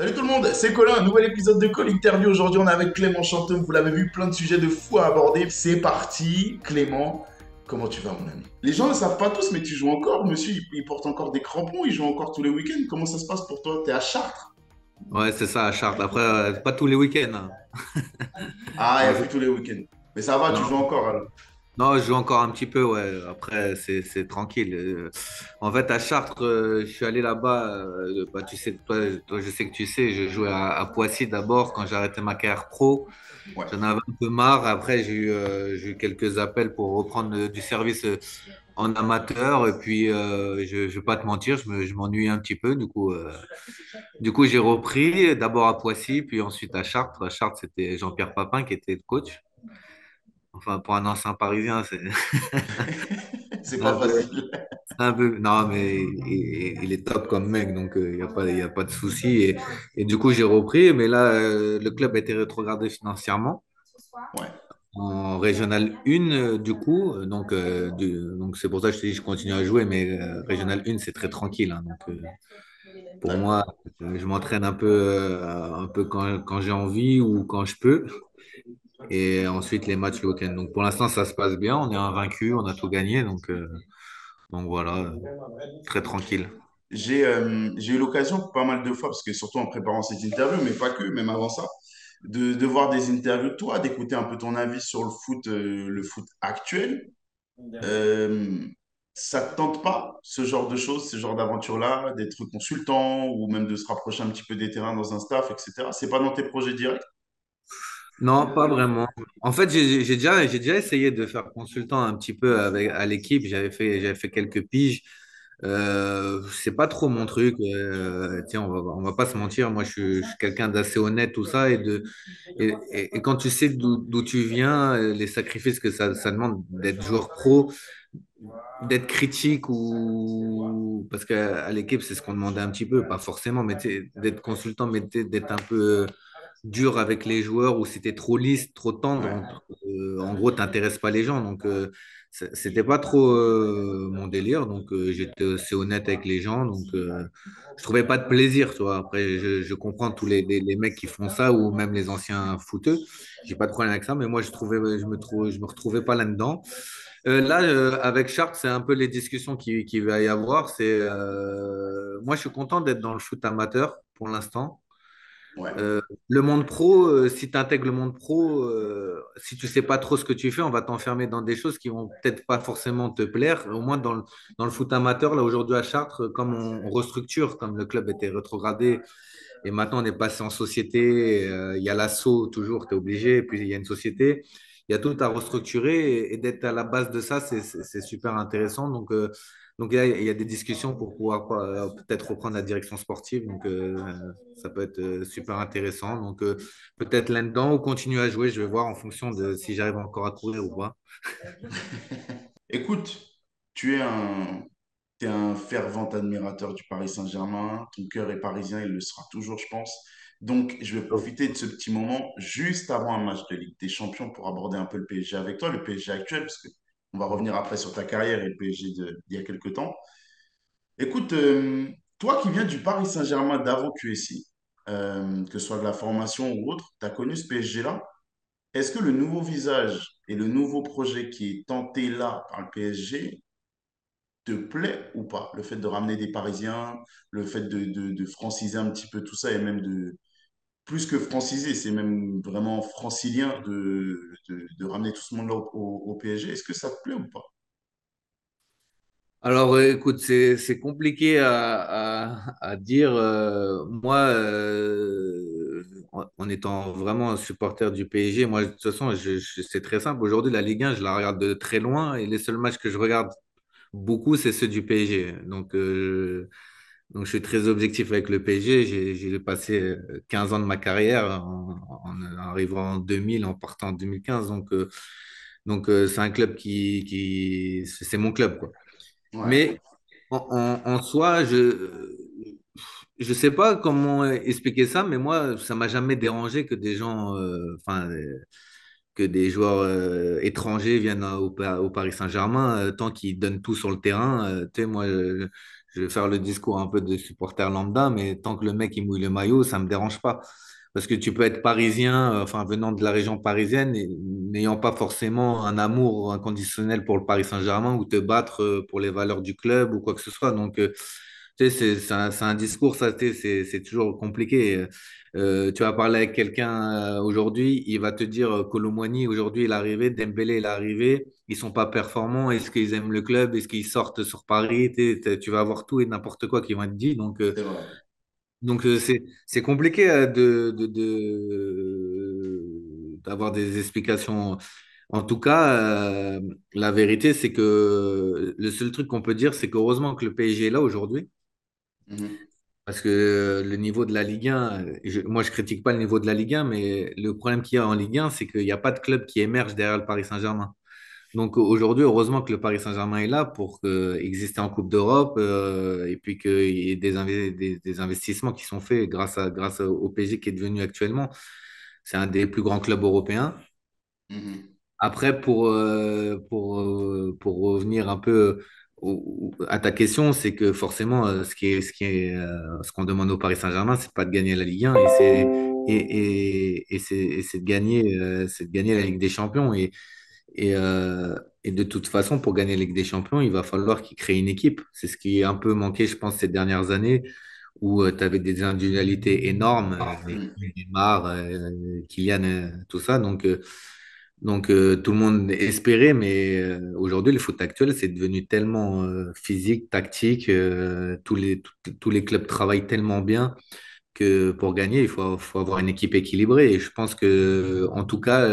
Salut tout le monde, c'est Colin, un nouvel épisode de Call Interview. Aujourd'hui, on est avec Clément Chantôme. Vous l'avez vu, plein de sujets de fou à aborder. C'est parti, Clément. Comment tu vas, mon ami? Les gens ne savent pas tous, mais tu joues encore. Monsieur, il, porte encore des crampons, il joue encore tous les week-ends. Comment ça se passe pour toi? T'es à Chartres? Ouais, c'est ça, à Chartres. Après, euh, pas tous les week-ends. hein. Ah, il y a tous les week-ends. Mais ça va, tu joues encore alors Non, je joue encore un petit peu, ouais. Après, c'est tranquille. Euh, En fait, à Chartres, euh, je suis allé là-bas. euh, bah, tu sais, toi, toi, je sais que tu sais, je jouais à, à Poissy d'abord quand j'ai arrêté ma carrière pro. Ouais. J'en avais un peu marre. Après, j'ai eu, euh, eu quelques appels pour reprendre du service en amateur. Et puis, euh, je ne vais pas te mentir, je me, je m'ennuie un petit peu. Du coup, euh, du coup, j'ai repris d'abord à Poissy, puis ensuite à Chartres. À Chartres, c'était Jean-Pierre Papin qui était le coach. Enfin, pour un ancien Parisien, c'est pas facile. un peu. Non, mais il, il est top comme mec, donc il n'y a pas, y a pas de souci. Et, et du coup, j'ai repris, mais là, euh, le club a été rétrogradé financièrement Ouais. en Régional 1, euh, du coup. Euh, Donc, euh, du- donc c'est pour ça que je te dis, je continue à jouer, mais euh, Régional 1, c'est très tranquille. hein. donc, euh, pour moi, euh, je m'entraîne un peu, euh, un peu quand, quand j'ai envie ou quand je peux. Et ensuite, les matchs le week-end. Donc, pour l'instant, ça se passe bien. On est invaincu, on a tout gagné. Donc, euh, donc voilà, très tranquille. J'ai euh, eu l'occasion pas mal de fois, parce que surtout en préparant cette interview, mais pas que, même avant ça, de, de voir des interviews de toi, d'écouter un peu ton avis sur le foot, euh, le foot actuel. Euh, ça te tente pas, ce genre de choses, ce genre d'aventure-là, d'être consultant ou même de se rapprocher un petit peu des terrains dans un staff, etc. C'est pas dans tes projets directs? Non, pas vraiment. En fait, j'ai déjà, essayé de faire consultant un petit peu avec, à l'équipe. J'avais fait, quelques piges. Euh, c'est pas trop mon truc. Euh, tiens, on va, va pas se mentir. Moi, je suis, quelqu'un d'assez honnête, tout ça. Et, quand tu sais d'où tu viens, euh, les sacrifices que ça, demande d'être joueur pro, d'être critique ou. Parce qu'à l'équipe, c'est ce qu'on demandait un petit peu, pas forcément, mais d'être consultant, mais d'être un peu dur avec les joueurs ou c'était trop lisse, trop tendre. Ouais. Euh, en gros, t'intéresses pas les gens. Donc, euh, c'était pas trop euh, mon délire. Donc, euh, j'étais assez honnête avec les gens. Donc, je trouvais pas de plaisir, tu vois. Après, je, je comprends tous les, les, les mecs qui font ça ou même les anciens footeux. J'ai pas de problème avec ça, mais moi, je trouvais, je me trouvais, je me retrouvais pas là-dedans. Euh, là, euh, avec Chartres, c'est un peu les discussions qui, qui va y avoir. C'est, euh, moi, je suis content d'être dans le foot amateur pour l'instant. Euh, le monde pro, euh, si tu intègres le monde pro, euh, si tu sais pas trop ce que tu fais, on va t'enfermer dans des choses qui vont peut-être pas forcément te plaire. Au moins dans le, foot amateur, là aujourd'hui à Chartres, comme on, restructure, comme le club était rétrogradé et maintenant on est passé en société, il y a l'assaut toujours, tu es obligé, puis il y a une société, il y a tout à restructurer et, et d'être à la base de ça, c'est super intéressant. Donc, donc a, il y a des discussions pour pouvoir euh, peut-être reprendre la direction sportive. Donc, euh, ça peut être euh, super intéressant. Donc, peut-être là-dedans ou continuer à jouer. Je vais voir en fonction de si j'arrive encore à courir ou pas. Écoute, tu es un, t'es un fervent admirateur du Paris Saint-Germain. Ton cœur est parisien, il le sera toujours, je pense. Donc, je vais profiter de ce petit moment juste avant un match de Ligue des Champions pour aborder un peu le PSG avec toi, le PSG actuel, parce que on va revenir après sur ta carrière et le PSG d'il y a quelques temps. Écoute, euh, toi qui viens du Paris Saint-Germain d'avant QSI, euh, que ce soit de la formation ou autre, tu as connu ce PSG-là. Est-ce que le nouveau visage et le nouveau projet qui est tenté là par le PSG te plaît ou pas? Le fait de ramener des Parisiens, le fait de franciser un petit peu tout ça et même de, plus que franciser, c'est même vraiment francilien de, de, ramener tout ce monde-là au, au- PSG. Est-ce que ça te plaît ou pas? Alors, euh, écoute, c'est compliqué à, à- dire. Euh, moi, euh, en, étant vraiment un supporter du PSG, moi, de toute façon, c'est très simple. Aujourd'hui, la Ligue 1, je la regarde de très loin et les seuls matchs que je regarde beaucoup, c'est ceux du PSG. Donc, donc, je suis très objectif avec le PSG. J'ai passé euh, 15 ans de ma carrière en, en arrivant en 2000, en partant en 2015. Donc, euh, donc euh, c'est un club qui, qui c'est mon club, quoi. Ouais. Mais en, en- en soi, je je sais pas comment expliquer ça, mais moi, ça m'a jamais dérangé que des gens, euh, enfin, euh, que des joueurs euh, étrangers viennent au, Pa- au Paris Saint-Germain, euh, tant qu'ils donnent tout sur le terrain. euh, tu sais, moi, je, vais faire le discours un peu de supporter lambda, mais tant que le mec il mouille le maillot, ça me dérange pas. Parce que tu peux être parisien, euh, enfin venant de la région parisienne, n'ayant pas forcément un amour inconditionnel pour le Paris Saint-Germain ou te battre euh, pour les valeurs du club ou quoi que ce soit. Donc, euh, tu sais, c'est un, un discours, ça, tu c'est toujours compliqué. Euh, tu vas parler avec quelqu'un euh, aujourd'hui, il va te dire euh, Colomboigny, aujourd'hui, il est arrivé, Dembélé, il est arrivé, ils sont pas performants, est-ce qu'ils aiment le club, est-ce qu'ils sortent sur Paris, tu vas avoir tout et n'importe quoi qui vont être dit. Donc, euh, C'est donc euh, compliqué euh, de, de, de- d'avoir des explications. En tout cas, euh, la vérité, c'est que le seul truc qu'on peut dire, c'est qu'heureusement que le PSG est là aujourd'hui. Mhm. Parce que le niveau de la Ligue 1, je- moi je critique pas le niveau de la Ligue 1, mais le problème qu'il y a en Ligue 1, c'est qu'il n'y a pas de club qui émerge derrière le Paris Saint-Germain. Donc aujourd'hui, heureusement que le Paris Saint-Germain est là pour euh, exister en Coupe d'Europe euh, et puis qu'il y ait des, inve- des- des investissements qui sont faits grâce à, grâce au PSG qui est devenu actuellement. C'est un des plus grands clubs européens. Mhm. Après, pour, euh, pour, euh, pour revenir un peu à ta question, c'est que forcément, euh, ce qui est, ce qui est, euh, ce qu'on demande au Paris Saint-Germain, c'est pas de gagner la Ligue 1 et c'est et, et, et c'est et c'est de gagner, c'est de gagner la Ligue des Champions. Et, et, euh, et de toute façon, pour gagner la Ligue des Champions, il va falloir qu'il crée une équipe. C'est ce qui est un peu manqué, je pense, ces dernières années, où tu avais des individualités énormes, Mhm. Neymar, Kylian, tout ça. Donc, donc euh, tout le monde espérait, mais euh, aujourd'hui, le foot actuel, c'est devenu tellement euh, physique, tactique. tous les, clubs travaillent tellement bien que pour gagner, il faut, avoir une équipe équilibrée. Et je pense que, en tout cas,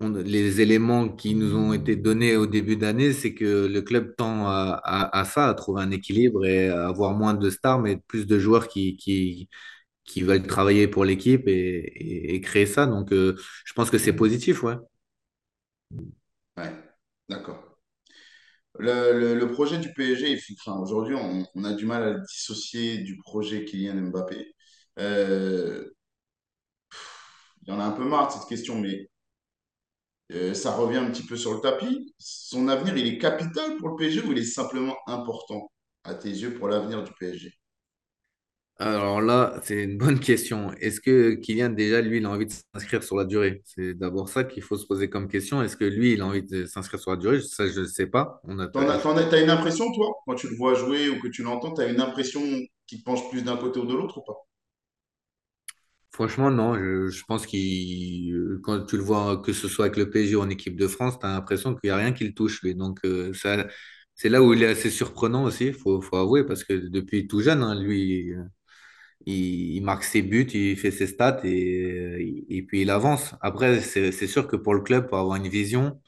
les éléments qui nous ont été donnés au début d'année, c'est que le club tend à, ça, à trouver un équilibre et à avoir moins de stars, mais plus de joueurs qui, qui veulent travailler pour l'équipe et, créer ça. Donc, euh, je pense que c'est positif, ouais. Ouais, d'accord. Le, projet du PSG, aujourd'hui, on, on a du mal à le dissocier du projet Kylian Mbappé. Euh, il y en a un peu marre de cette question, mais euh, ça revient un petit peu sur le tapis. Son avenir, il est capital pour le PSG ou il est simplement important à tes yeux pour l'avenir du PSG? Alors là, c'est une bonne question. Est-ce que Kylian, déjà, lui, il a envie de s'inscrire sur la durée? C'est d'abord ça qu'il faut se poser comme question. Est-ce que lui, il a envie de s'inscrire sur la durée? Ça, je ne sais pas. On a T'en as, t'en as- t'as une impression, toi, quand tu le vois jouer ou que tu l'entends, t'as une impression qui te penche plus d'un côté ou de l'autre ou pas? Franchement, non. Je, je pense qu'il, quand tu le vois, que ce soit avec le PSG ou en équipe de France, tu as l'impression qu'il n'y a rien qui le touche, lui. Donc, euh, ça, c'est là où il est assez surprenant aussi, il faut, faut avouer, parce que depuis tout jeune, hein, lui, euh, il, marque ses buts, il fait ses stats et, et puis il avance. Après, c'est, sûr que pour le club, pour avoir une vision,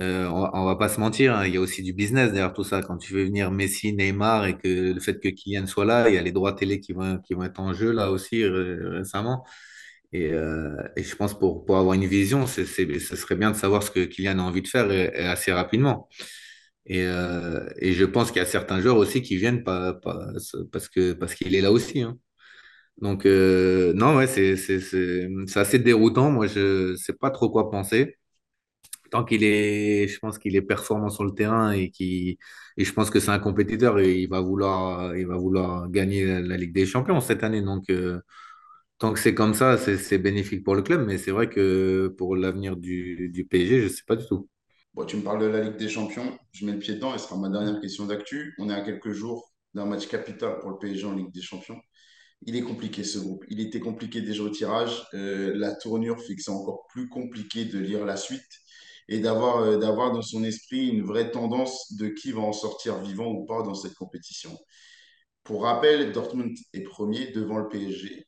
euh, on, on va pas se mentir, hein, il y a aussi du business derrière tout ça. Quand tu fais venir Messi, Neymar et que le fait que Kylian soit là, il y a les droits télé qui vont, qui vont être en jeu là aussi ré- récemment. Et, euh, et je pense pour, pour avoir une vision, ce serait bien de savoir ce que Kylian a envie de faire et assez rapidement. Et, euh, et je pense qu'il y a certains joueurs aussi qui viennent pas, parce parce qu'il est là aussi. hein. Donc, euh, non, ouais, c'est, assez déroutant. Moi, je sais pas trop quoi penser. Tant qu'il est, je pense qu'il est performant sur le terrain et et je pense que c'est un compétiteur et il va vouloir, il va vouloir gagner la, Ligue des Champions cette année. Donc, euh, tant que c'est comme ça, c'est bénéfique pour le club. Mais c'est vrai que pour l'avenir du, du PSG, je sais pas du tout. Bon, tu me parles de la Ligue des Champions, je mets le pied dedans et ce sera ma dernière question d'actu. On est à quelques jours d'un match capital pour le PSG en Ligue des Champions. Il est compliqué ce groupe. Il était compliqué déjà au tirage. Euh, la tournure fait que c'est encore plus compliqué de lire la suite et d'avoir euh, d'avoir dans son esprit une vraie tendance de qui va en sortir vivant ou pas dans cette compétition. Pour rappel, Dortmund est premier devant le PSG.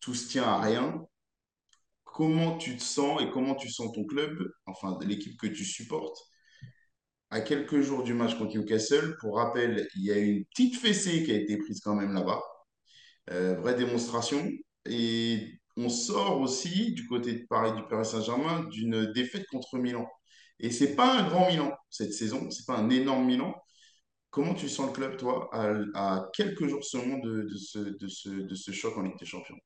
Tout se tient à rien. Comment tu te sens et comment tu sens ton club, enfin l'équipe que tu supportes, à quelques jours du match contre Newcastle. Pour rappel, il y a une petite fessée qui a été prise quand même là-bas. Euh, vraie démonstration. Et on sort aussi du côté de Paris du Paris Saint-Germain d'une défaite contre Milan. Et c'est pas un grand Milan cette saison, c'est pas un énorme Milan. Comment tu sens le club, toi, à, à quelques jours seulement de, de ce, de, ce, de ce choc en Ligue des Champions?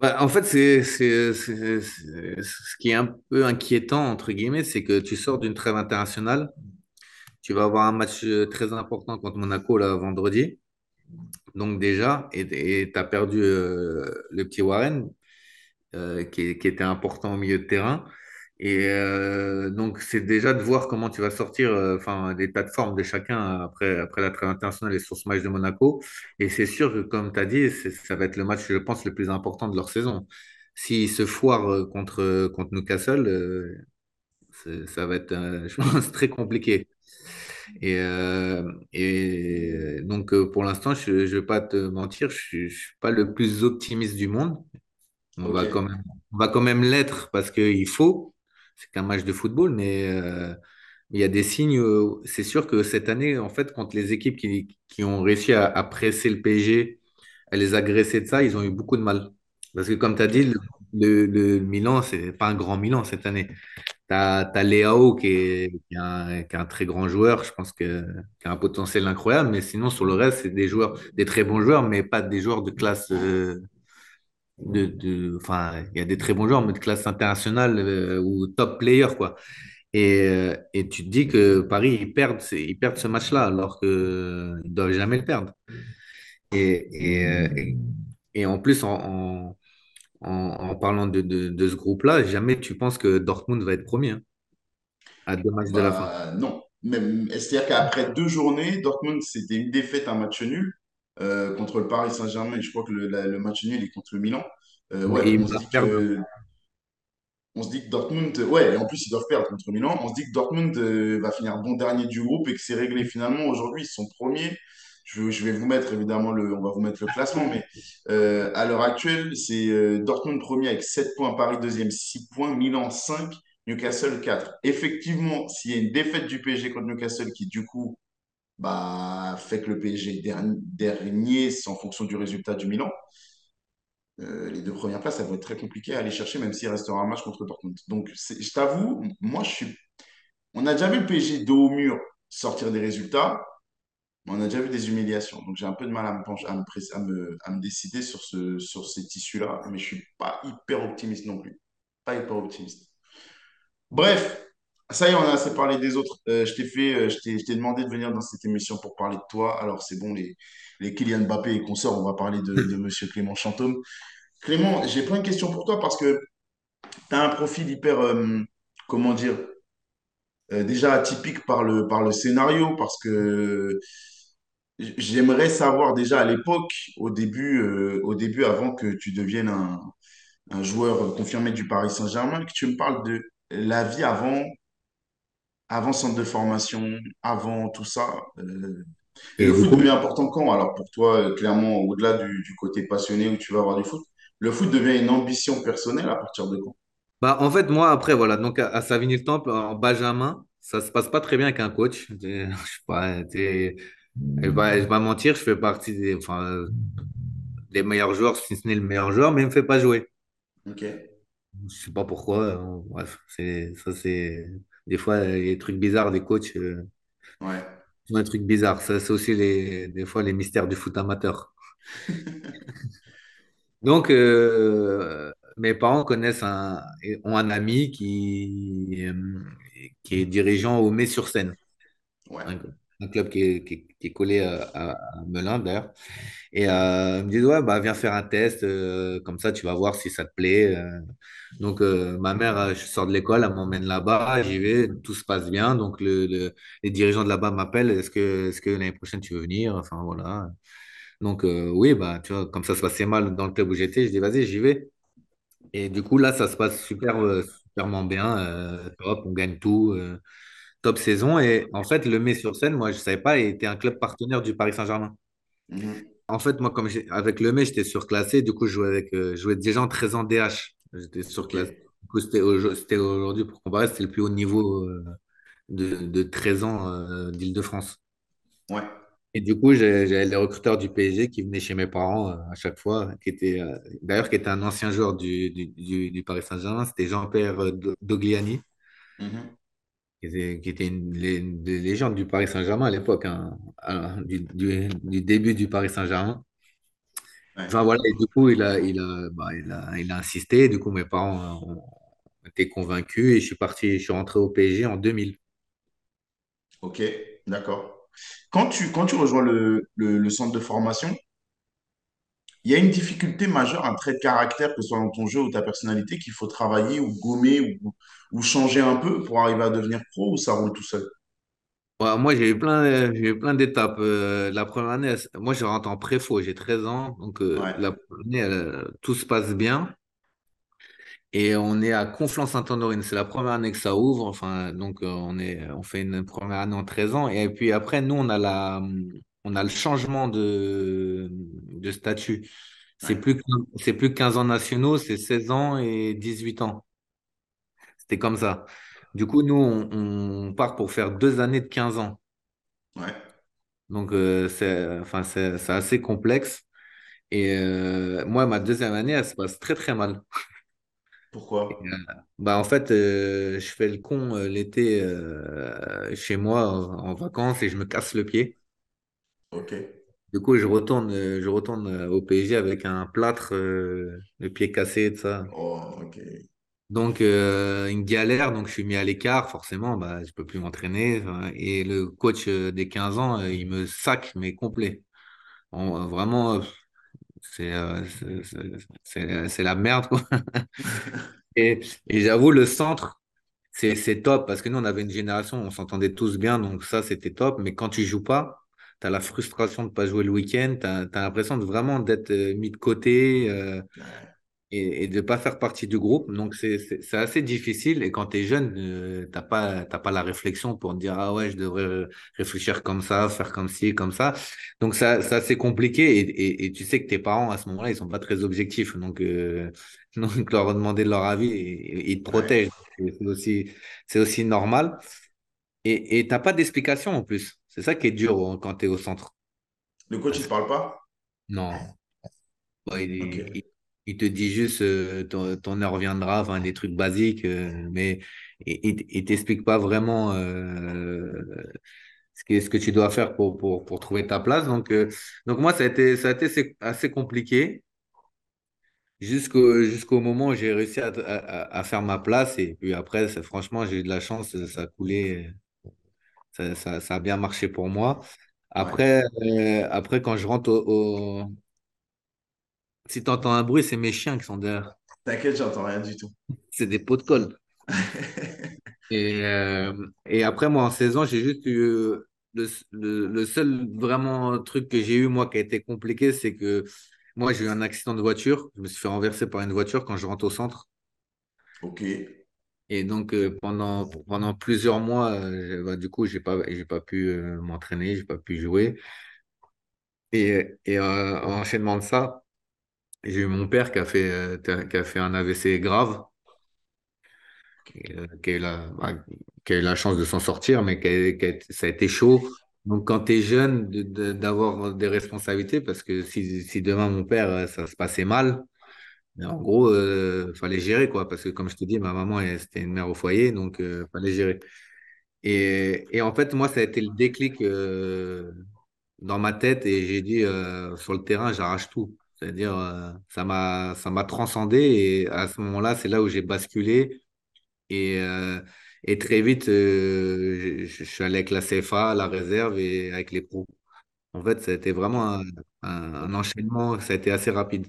Bah, en fait, c'est, ce qui est un peu inquiétant, entre guillemets, c'est que tu sors d'une trêve internationale. tu vas avoir un match euh, très important contre Monaco là, vendredi. Donc déjà, et tu as perdu euh, le petit Warren, euh, qui, qui était important au milieu de terrain. Et euh, donc, c'est déjà de voir comment tu vas sortir euh, enfin, l'état de forme de chacun après, après la trêve internationale et sur ce match de Monaco. Et c'est sûr que, comme tu as dit, ça va être le match, je pense, le plus important de leur saison. S'ils se foirent euh, contre, contre Newcastle, euh, ça va être, euh, je pense, très compliqué. Et, euh, et donc, pour l'instant, je ne vais pas te mentir, je ne suis pas le plus optimiste du monde. On va quand même, on va quand même l'être parce qu'il faut. C'est qu'un match de football, mais euh, il y a des signes. euh, c'est sûr que cette année, en fait, contre les équipes qui, qui ont réussi à, presser le PSG, à les agresser de ça, ils ont eu beaucoup de mal. Parce que, comme tu as dit, le, le, le Milan, pas un grand Milan cette année. Tu as, Léao qui est, qui un très grand joueur, je pense que, qui a un potentiel incroyable, mais sinon, sur le reste, c'est des joueurs, des très bons joueurs, mais pas des joueurs de classe. euh, de, de, enfin, il y a des très bons joueurs, mais de classe internationale euh, ou top player, quoi. Et, euh, et tu te dis que Paris, ils perdent, ils perdent ce match-là, alors qu'ils ne doivent jamais le perdre. Et, et, euh, et, en plus, en, en, en- parlant de, de, de ce groupe-là, jamais tu penses que Dortmund va être premier, hein, à deux matchs de la fin. Bah non. Même, c'est-à-dire qu'après deux journées, Dortmund, c'était une défaite, un match nul euh, contre le Paris Saint-Germain. Je crois que le, la- le match nul est contre le Milan. Euh, ouais, on se dit que On se dit que Dortmund, ouais, et en plus ils doivent perdre contre Milan. On se dit que Dortmund euh, va finir bon dernier du groupe et que c'est réglé finalement. Aujourd'hui, ils sont premiers. Je, je vais vous mettre évidemment le, on va vous mettre le classement, mais à l'heure actuelle, c'est Dortmund premier avec 7 points, Paris deuxième 6 points, Milan 5, Newcastle 4. Effectivement, s'il y a une défaite du PSG contre Newcastle qui du coup bah, fait que le PSG dernier, dernier en fonction du résultat du Milan. Euh, les deux premières places, ça va être très compliqué à aller chercher, même s'il restera un match contre Dortmund. Donc, je t'avoue, moi, je suis. On a déjà vu le PSG dos au mur sortir des résultats, mais on a déjà vu des humiliations. Donc, j'ai un peu de mal à me, pencher- à me, à me, à me décider sur ce, sur ces tissus-là, mais je suis pas hyper optimiste non plus. Pas hyper optimiste. Bref, ça y est, on a assez parlé des autres. Euh, je t'ai fait, euh, je t'ai, je t'ai demandé de venir dans cette émission pour parler de toi. Alors, c'est bon, les, les Kylian Mbappé et consorts, on va parler de, de Monsieur Clément Chantôme. Clément, j'ai plein de questions pour toi parce que tu as un profil hyper, euh, comment dire, déjà atypique par le, par le scénario, parce que j'aimerais savoir déjà à l'époque, au début, au début, avant que tu deviennes un, un joueur confirmé du Paris Saint-Germain, que tu me parles de la vie avant, avant centre de formation, avant tout ça. euh, et le foot coup, devient important quand? Alors pour toi, euh, clairement, au-delà du, du côté passionné où tu vas avoir du foot, le foot devient une ambition personnelle à partir de quand? bah, en fait, moi, après, voilà, donc à, à Savigny-le-Temple, en Benjamin, ça se passe pas très bien avec un coach. Je sais pas, je vais pas, je vais pas mentir, je fais partie des, enfin, des meilleurs joueurs, si ce n'est le meilleur joueur, mais il me fait pas jouer. Ok, Je sais pas pourquoi. euh, Bref, ça, c'est des fois les trucs bizarres des coachs, euh, ouais. font des trucs bizarres. Ça, c'est aussi les, des fois les mystères du foot amateur. Donc, euh, mes parents connaissent un, ont un ami qui, euh, qui est dirigeant au Mets-sur-Seine, Ouais. Un, club qui est, est- est collé à, à, Melun d'ailleurs. Et euh, me disent, ouais, bah, viens faire un test, euh, comme ça tu vas voir si ça te plaît. euh. Donc, euh, ma mère, euh, je sors de l'école, elle m'emmène là-bas, j'y vais, tout se passe bien. Donc, le, le- les dirigeants de là-bas m'appellent, est-ce que, est-ce que l'année prochaine tu veux venir? Enfin, voilà. Donc, euh, oui, bah, tu vois, comme ça se passait mal dans le club où j'étais, je dis, vas-y, j'y vais. Et du coup, là, ça se passe super, euh, superment bien. euh, top, on gagne tout. Top saison. Et en fait, le Mets-sur-Seine, moi, je ne savais pas, était un club partenaire du Paris Saint-Germain. Mhm. En fait, moi, comme avec le Mets, j'étais surclassé. Du coup, je jouais avec, euh, je jouais des gens très en DH. J'étais surclassé. Du coup, c'était au- c'était aujourd'hui, pour comparer, c'était le plus haut niveau euh, de, de 13 ans euh, d'Île-de-France. Ouais. Et du coup, j'ai- j'avais les recruteurs du PSG qui venaient chez mes parents euh, à chaque fois, qui était d'ailleurs qui était un ancien joueur du, du, du- du Paris Saint-Germain, c'était Jean-Pierre Do- Dogliani, Mhm. Qui était, qui était une, une des légendes du Paris Saint-Germain à l'époque, hein, à- du, du- du début du Paris Saint-Germain. Enfin voilà, et du coup, il a, il a, bah, il a, il a insisté, du coup, mes parents ont, ont été convaincus et je suis parti, je suis rentré au PSG en 2000. Ok. D'accord. Quand tu, quand tu rejoins le, le, le centre de formation, il y a une difficulté majeure, un trait de caractère, que ce soit dans ton jeu ou ta personnalité, qu'il faut travailler ou gommer ou, ou changer un peu pour arriver à devenir pro ou ça roule tout seul? Ouais, moi, j'ai eu plein, eu plein d'étapes. Euh, la première année, moi, je rentre en préfo, j'ai 13 ans. Donc, euh, Ouais, la première année, tout se passe bien. Et on est à Conflans-Sainte-Honorine. C'est la première année que ça ouvre. Enfin, donc, euh, on est, on fait une première année en 13 ans. Et puis après, nous, on a la, on a le changement de, de statut. C'est ouais, plus, que- c'est plus 15 ans nationaux, c'est 16 ans et 18 ans. C'était comme ça. Du coup, nous, on, on part pour faire deux années de 15 ans. ouais. Donc, euh, c'est, enfin, c'est, c'est assez complexe. Et euh, moi, ma deuxième année, elle se passe très, très mal. Pourquoi? Et, euh, bah, en fait, je fais le con l'été chez moi en, en vacances et je me casse le pied. Ok. Du coup, je retourne, euh, je retourne euh, au PSG avec un plâtre, euh, le pied cassé et tout ça. Oh, ok. Donc, euh, une galère, donc je suis mis à l'écart, forcément, bah, je peux plus m'entraîner. Et le coach euh, des 15 ans, euh, il me sac, mais complet. En- vraiment, euh, c'est euh, la merde, quoi. Et, et j'avoue, le centre, c'est c'est top parce que nous, on avait une génération, on s'entendait tous bien, donc ça, c'était top. Mais quand tu joues pas, tu as la frustration de pas jouer le week-end, tu as, l'impression de vraiment d'être euh, mis de côté. euh, et, et de ne pas faire partie du groupe. Donc, c'est c'est- c'est assez difficile. Et quand tu es jeune, euh, t'as pas, t'as pas la réflexion pour te dire, ah ouais, je devrais réfléchir comme ça, faire comme ci, comme ça. Donc, ça, c'est assez compliqué. Et, et, et tu sais que tes parents, à ce moment-là, ils sont pas très objectifs. Donc, euh, donc leur demander leur avis, ils te protègent. C'est aussi, c'est aussi normal. Et et t'as pas d'explication en plus. C'est ça qui est dur euh, quand tu es au centre. Le coach, il que parle pas? non. Il, il- il te dit juste euh, ton, ton heure viendra, enfin des trucs basiques, euh, mais il, il t'explique pas vraiment euh, ce que, ce que tu dois faire pour, pour, pour trouver ta place. Donc, donc moi, ça a été, ça a été assez compliqué jusqu'au jusqu'au moment où j'ai réussi à, à, à faire ma place. Et puis après, franchement, j'ai eu de la chance, ça a coulé, ça, ça, ça a bien marché pour moi. Ouais. Après, euh, après quand je rentre au, au- Si tu entends un bruit, c'est mes chiens qui sont derrière. T'inquiète, j'entends rien du tout. C'est des pots de colle. Et, euh, et après, moi, en saison, j'ai juste eu euh, le, le, le seul vraiment truc que j'ai eu, moi, qui a été compliqué, c'est que moi, j'ai eu un accident de voiture. Je me suis fait renverser par une voiture quand je rentre au centre. Ok. Et donc, euh, pendant, pendant plusieurs mois, euh, bah, du coup, j'ai pas, j'ai pas pu euh, m'entraîner, j'ai pas pu jouer. Et, et en enchaînement de ça, j'ai eu mon père qui a fait, qui a fait un AVC grave. qui a eu la, bah, qui a eu la chance de s'en sortir, mais qui a- qui a- ça a été chaud. Donc, quand tu es jeune, de- de- d'avoir des responsabilités, parce que si, si demain mon père, ça se passait mal, en gros, il fallait gérer, quoi. Parce que, comme je te dis, ma maman, c'était une mère au foyer, donc il fallait gérer. Et, et en fait, moi, ça a été le déclic euh, dans ma tête et j'ai dit, euh, sur le terrain, j'arrache tout. C'est-à-dire, euh, ça m'a, ça m'a transcendé et à ce moment-là, c'est là où j'ai basculé et, euh, et très vite, euh, je, suis allé avec la CFA, la réserve et avec les pros. En fait, ça a été vraiment un enchaînement, ça a été assez rapide.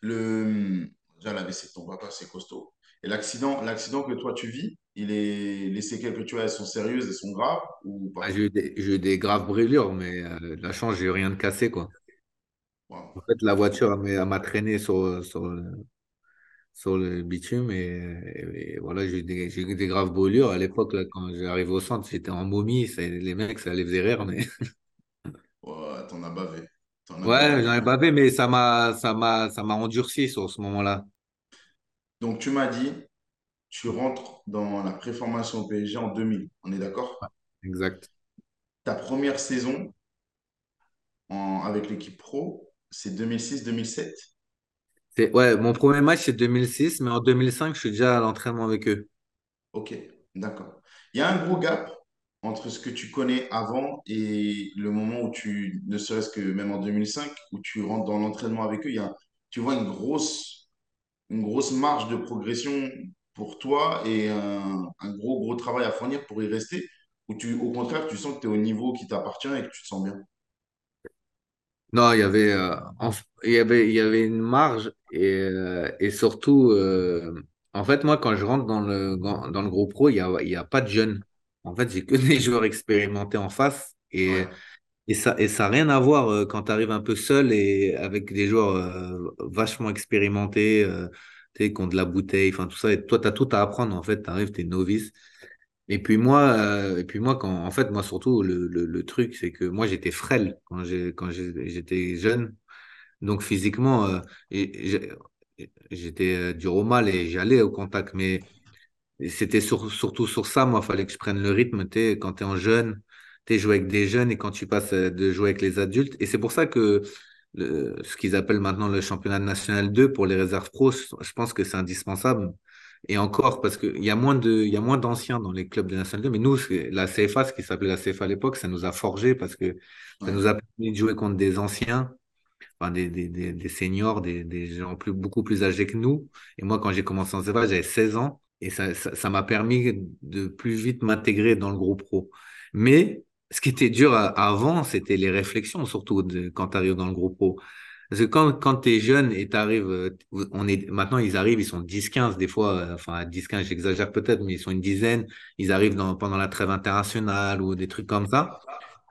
Le... Déjà, la WC de ton papa, c'est costaud. Et l'accident, l'accident que toi, tu vis, il est... les séquelles que tu as, elles sont sérieuses, elles sont graves ou Ah, pas? J'ai eu des, j'ai eu des graves brûlures, mais euh, la chance, j'ai eu rien de cassé, quoi. En fait, la voiture, m'a traîné sur, sur, le- sur le bitume et, et voilà, j'ai eu des, j'ai eu des graves brûlures. À l'époque, là, quand j'arrivais au centre, j'étais en momie. ça- les mecs, ça les faisait rire, mais Ouais, t'en as bavé. Ouais, j'en ai pas fait, mais ça m'a, ça m'a, ça m'a endurci sur ce moment-là. Donc, tu m'as dit, tu rentres dans la préformation au PSG en 2000. On est d'accord? Exact. Ta première saison en... avec l'équipe pro, c'est 2006-2007? C'est, ouais, mon premier match, c'est 2006, mais en 2005, je suis déjà à l'entraînement avec eux. Ok, d'accord. Il y a un gros gap entre ce que tu connais avant et le moment où tu, ne serait-ce que même en 2005, où tu rentres dans l'entraînement avec eux, il y a, tu vois une grosse, une grosse marge de progression pour toi et un, gros, gros travail à fournir pour y rester. Ou tu, au contraire, tu sens que tu es au niveau qui t'appartient et que tu te sens bien? Non, il y avait, euh, il y avait, il y avait une marge et, euh, et surtout, euh, en fait, moi, quand je rentre dans le, dans, le groupe pro, il y a, a pas de jeunes. En fait, j'ai que des joueurs expérimentés en face et, Ouais, et ça, et ça n'a rien à voir euh, quand tu arrives un peu seul et avec des joueurs euh, vachement expérimentés, euh, qui ont de la bouteille, enfin tout ça. Et toi, tu as tout à apprendre. En fait, tu arrives, tu es novice. Et puis moi, euh, et puis moi quand, en fait, moi surtout, le, le, le truc, c'est que moi, j'étais frêle quand j'ai, quand j'ai- j'étais jeune. Donc physiquement, j'étais dur au mal et j'allais au contact. Mais c'était sur- surtout sur ça, moi, il fallait que je prenne le rythme. Sais, quand tu es en jeune, tu joues avec des jeunes et quand tu passes euh, de jouer avec les adultes. Et c'est pour ça que le- ce qu'ils appellent maintenant le championnat national 2 pour les réserves pro, je pense que c'est indispensable. Et encore, parce qu'il y a moins de, il y a moins d'anciens dans les clubs de National 2, mais nous, la CFA, ce qui s'appelait la CFA à l'époque, ça nous a forgé parce que ça ouais. nous a permis de jouer contre des anciens enfin, des, des, des, des seniors, des, des gens plus, beaucoup plus âgés que nous. Et moi, quand j'ai commencé en CEVA, j'avais 16 ans et ça, ça, ça m'a permis de plus vite m'intégrer dans le groupe pro. Mais ce qui était dur avant, c'était les réflexions, surtout quand tu arrives dans le groupe pro. Parce que quand, quand tu es jeune et tu arrives, on est, maintenant ils arrivent, ils sont 10-15 des fois, euh, enfin 10-15 j'exagère peut-être, mais ils sont une dizaine, ils arrivent dans, pendant la trêve internationale ou des trucs comme ça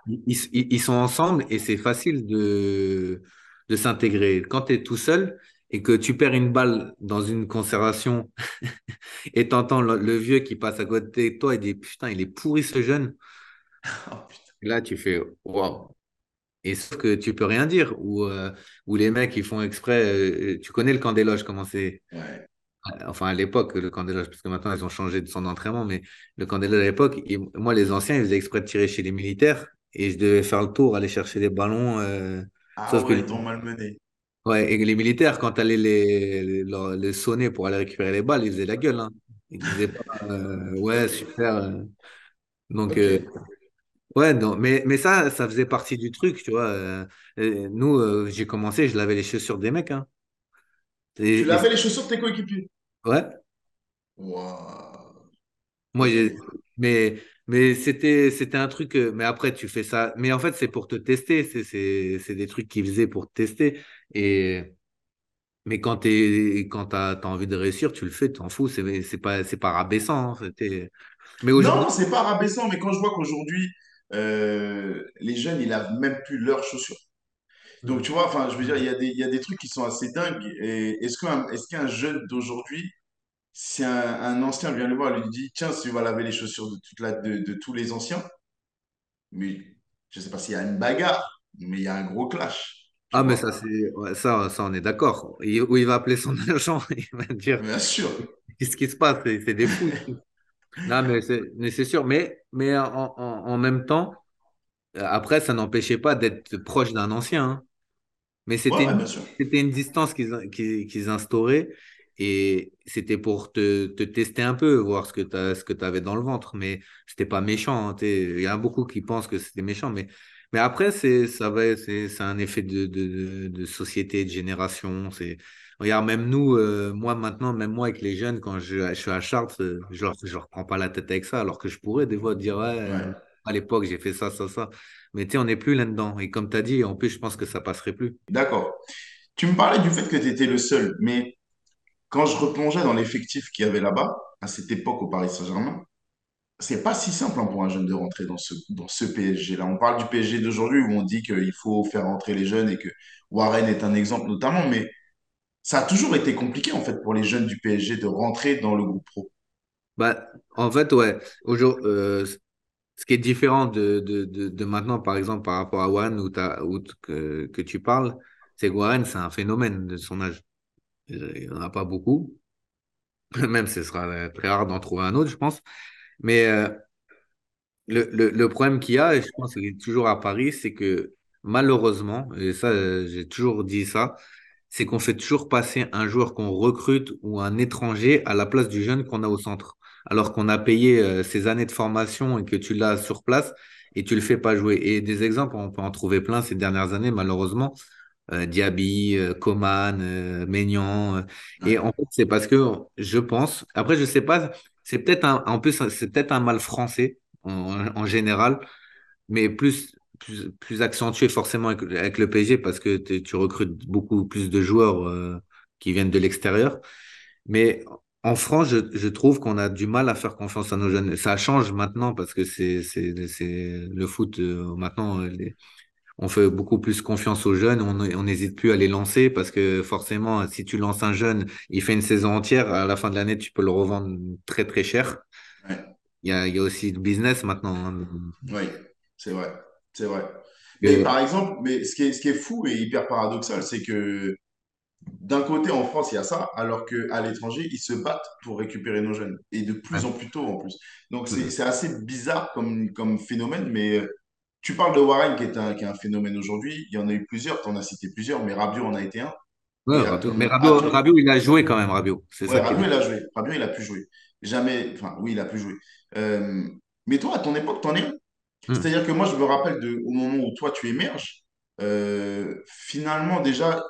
ils, ils- ils sont ensemble et c'est facile de, de s'intégrer. Quand tu es tout seul et que tu perds une balle dans une conservation et t'entends le, le vieux qui passe à côté de toi et dit Putain, il est pourri ce jeune. Oh, là, tu fais Waouh. Et sauf que tu peux rien dire. Ou, euh, ou les mecs, ils font exprès. euh, tu connais le camp des loges, comment c'est? Ouais. Enfin, à l'époque, le camp des loges, parce que maintenant, ils ont changé de son entraînement, mais le camp des loges à l'époque, moi, les anciens, ils faisaient exprès de tirer chez les militaires et je devais faire le tour, aller chercher des ballons. euh, Ah sauf que ils t'ont malmené. Ouais, et les militaires, quand tu allais les, les, leur- les sonner pour aller récupérer les balles, ils faisaient la gueule. Hein. Ils disaient pas, euh, ouais, super. euh. Donc, Ok. euh, ouais, non, mais, mais ça, ça faisait partie du truc, tu vois. euh. Nous, euh, j'ai commencé, je lavais les chaussures des mecs. Hein. Tu Et, et- lavais les chaussures de tes coéquipiers? ouais. Waouh. Moi, Ok. mais, mais c'était, c'était un truc, euh, mais après, tu fais ça. Mais en fait, c'est pour te tester. C'est, c'est, c'est des trucs qu'ils faisaient pour te tester. Et, mais quand t'es, quand t'as, t'as envie de réussir, tu le fais, t'en fous. C'est, c'est pas, c'est pas rabaissant. hein. Mais aujourd'hui, Non, c'est pas rabaissant, mais quand je vois qu'aujourd'hui, euh, les jeunes, ils lavent même plus leurs chaussures. Donc, tu vois, enfin, je veux dire, il y a des, il y a des trucs qui sont assez dingues. Et est-ce qu'un, est-ce qu'un jeune d'aujourd'hui, si un, un ancien vient le voir lui dit, tiens, tu vas laver les chaussures de, toute la, de, de tous les anciens, mais je sais pas s'il y a une bagarre, mais il y a un gros clash, tu ah, mais ça, c'est, ouais, ça, ça, on est d'accord. Où il va appeler son agent, il va dire, Bien sûr. qu'est-ce qui se passe? C'est des fous. Non, mais c'est, mais c'est sûr. Mais, mais en, en, en même temps, euh, après, ça n'empêchait pas d'être proche d'un ancien. hein. Mais c'était ouais, une, c'était une distance qu'ils qu'ils, qu'ils instauraient et c'était pour te, te tester un peu, voir ce que tu avais dans le ventre. Mais c'était pas méchant. hein, Il y en a beaucoup qui pensent que c'était méchant. Mais, mais après, c'est, ça va, c'est, un effet de, de, de, société, de génération. C'est, regarde, même nous, euh, moi maintenant, même moi avec les jeunes, quand je, je suis à Chartres, euh, je leur, je leur prends pas la tête avec ça, alors que je pourrais des fois dire, ouais, Ouais. à l'époque, j'ai fait ça, ça, ça. Mais tu sais, on n'est plus là-dedans. Et comme tu as dit, en plus, je pense que ça passerait plus. D'accord. Tu me parlais du fait que tu étais le seul, mais quand je replongeais dans l'effectif qu'il y avait là-bas, à cette époque au Paris Saint-Germain, c'est pas si simple hein, pour un jeune de rentrer dans ce, dans ce PSG-là. On parle du PSG d'aujourd'hui où on dit qu'il faut faire rentrer les jeunes et que Warren est un exemple notamment, mais ça a toujours été compliqué en fait pour les jeunes du PSG de rentrer dans le groupe pro. Bah, en fait, ouais. Euh, ce qui est différent de, de, de, maintenant, par exemple, par rapport à Warren t- que, que tu parles, c'est que Warren, c'est un phénomène de son âge. Il n'y en a pas beaucoup. Même ce sera très rare d'en trouver un autre, je pense. Mais euh, le, le, le problème qu'il y a, et je pense qu'il est toujours à Paris, c'est que malheureusement, et ça, euh, j'ai toujours dit ça, c'est qu'on fait toujours passer un joueur qu'on recrute ou un étranger à la place du jeune qu'on a au centre. Alors qu'on a payé euh, ses années de formation et que tu l'as sur place et tu le fais pas jouer. Et des exemples, on peut en trouver plein ces dernières années, malheureusement. Euh, Diaby, euh, Coman, Maignan. et en fait, c'est parce que je pense, après, je sais pas, c'est peut-être un, en plus, c'est peut-être un mal français, en, général, mais plus, plus, accentué forcément avec, le PSG parce que tu recrutes beaucoup plus de joueurs euh, qui viennent de l'extérieur. Mais en France, je, trouve qu'on a du mal à faire confiance à nos jeunes. Ça change maintenant parce que c'est le foot euh, maintenant. On fait beaucoup plus confiance aux jeunes. On n'hésite plus à les lancer parce que forcément, si tu lances un jeune, il fait une saison entière. À la fin de l'année, tu peux le revendre très très cher. Ouais, Il y a il y a aussi le business maintenant. hein. oui, c'est vrai, c'est vrai. Mais Que- par exemple, mais ce qui est, ce qui est fou et hyper paradoxal, c'est que d'un côté, en France, il y a ça, alors qu'à l'étranger, ils se battent pour récupérer nos jeunes. Et de plus en plus tôt, en plus. Donc, c'est c'est assez bizarre comme, comme phénomène, mais euh, tu parles de Warren, qui est un, qui est un phénomène aujourd'hui. Il y en a eu plusieurs, tu en as cité plusieurs, mais Rabiot en a été un. Ouais, à Rabiot. Mais à Rabiot. Rabiot, il a joué quand même, Rabiot. C'est Ouais, ça Rabiot, il a joué. Rabiot, il a pu jouer. Jamais... Enfin, oui, il a pu jouer. Euh, Mais toi, à ton époque, t'en es un? Hmm, C'est-à-dire que moi, je me rappelle de, au moment où toi, tu émerges, euh, finalement, déjà,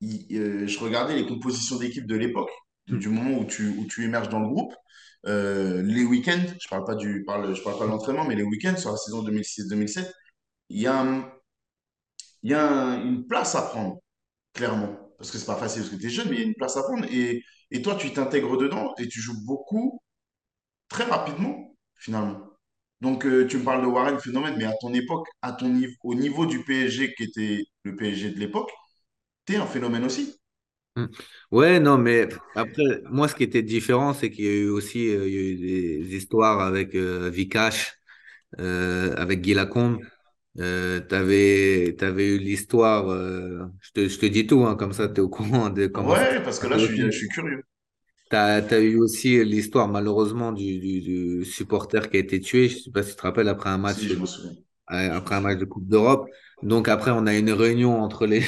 il- euh, je regardais les compositions d'équipe de l'époque, hmm, du moment où tu, où tu émerges dans le groupe. Euh, les week-ends, je parle pas du, parle, je parle pas de l'entraînement, mais les week-ends sur la saison 2006-2007, il y a, il y a un- une place à prendre, clairement. Parce que c'est pas facile, parce que tu es jeune, mais il y a une place à prendre. Et, et toi, tu t'intègres dedans et tu joues beaucoup, très rapidement, finalement. Donc, euh, tu me parles de Warren Phénomène, mais à ton époque, à ton niveau, au niveau du PSG qui était le PSG de l'époque, tu es un phénomène aussi. Hmm. Ouais, non, mais après, moi, ce qui était différent, c'est qu'il y a eu aussi euh, il y a eu des histoires avec euh, Vikash, euh, avec Guy Lacombe. Euh, t'avais, t'avais eu l'histoire, euh, je te, je te dis tout, hein, comme ça, tu es au courant de comment Ouais, parce que là, je suis, je suis curieux. T'as, t'as eu aussi l'histoire, malheureusement, du, du, du supporter qui a été tué. Je sais pas si tu te rappelles, après un Si, match, je souviens. Après un match de Coupe d'Europe. Donc, après, on a une réunion entre les,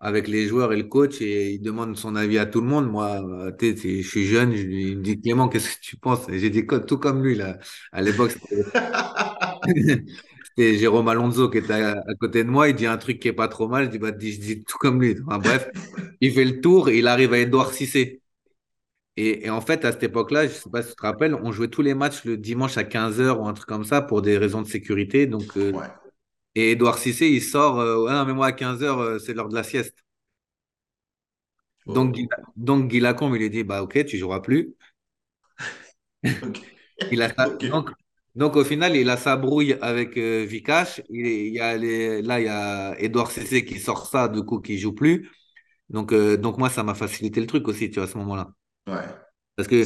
avec les joueurs et le coach et il demande son avis à tout le monde. Moi, euh, je suis jeune, je il me dit Clément, qu'est-ce que tu penses? J'ai dit tout comme lui, là. À l'époque, c'était Jérôme Alonso qui était à, à côté de moi. Il dit un truc qui est pas trop mal. Je dis, bah, je dis tout comme lui. Enfin, bref, il fait le tour et il arrive à Edouard Cissé. Et, et en fait, à cette époque-là, je sais pas si tu te rappelles, on jouait tous les matchs le dimanche à 15 heures ou un truc comme ça pour des raisons de sécurité. Donc, euh, Ouais. Et Edouard Cissé, il sort, euh, ouais, non, mais moi à 15 heures, euh, c'est l'heure de la sieste. Donc, Guy, Oh. donc Guy Lacombe, il lui dit, bah ok, tu joueras plus. Ok. Il a sa- Ok. donc, donc au final, il a sa brouille avec euh, Vikash. Il, y a les- là, il y a Edouard Cissé qui sort ça, du coup, qui joue plus. Donc, euh, donc moi, ça m'a facilité le truc aussi, tu vois, à ce moment-là. Ouais, Parce que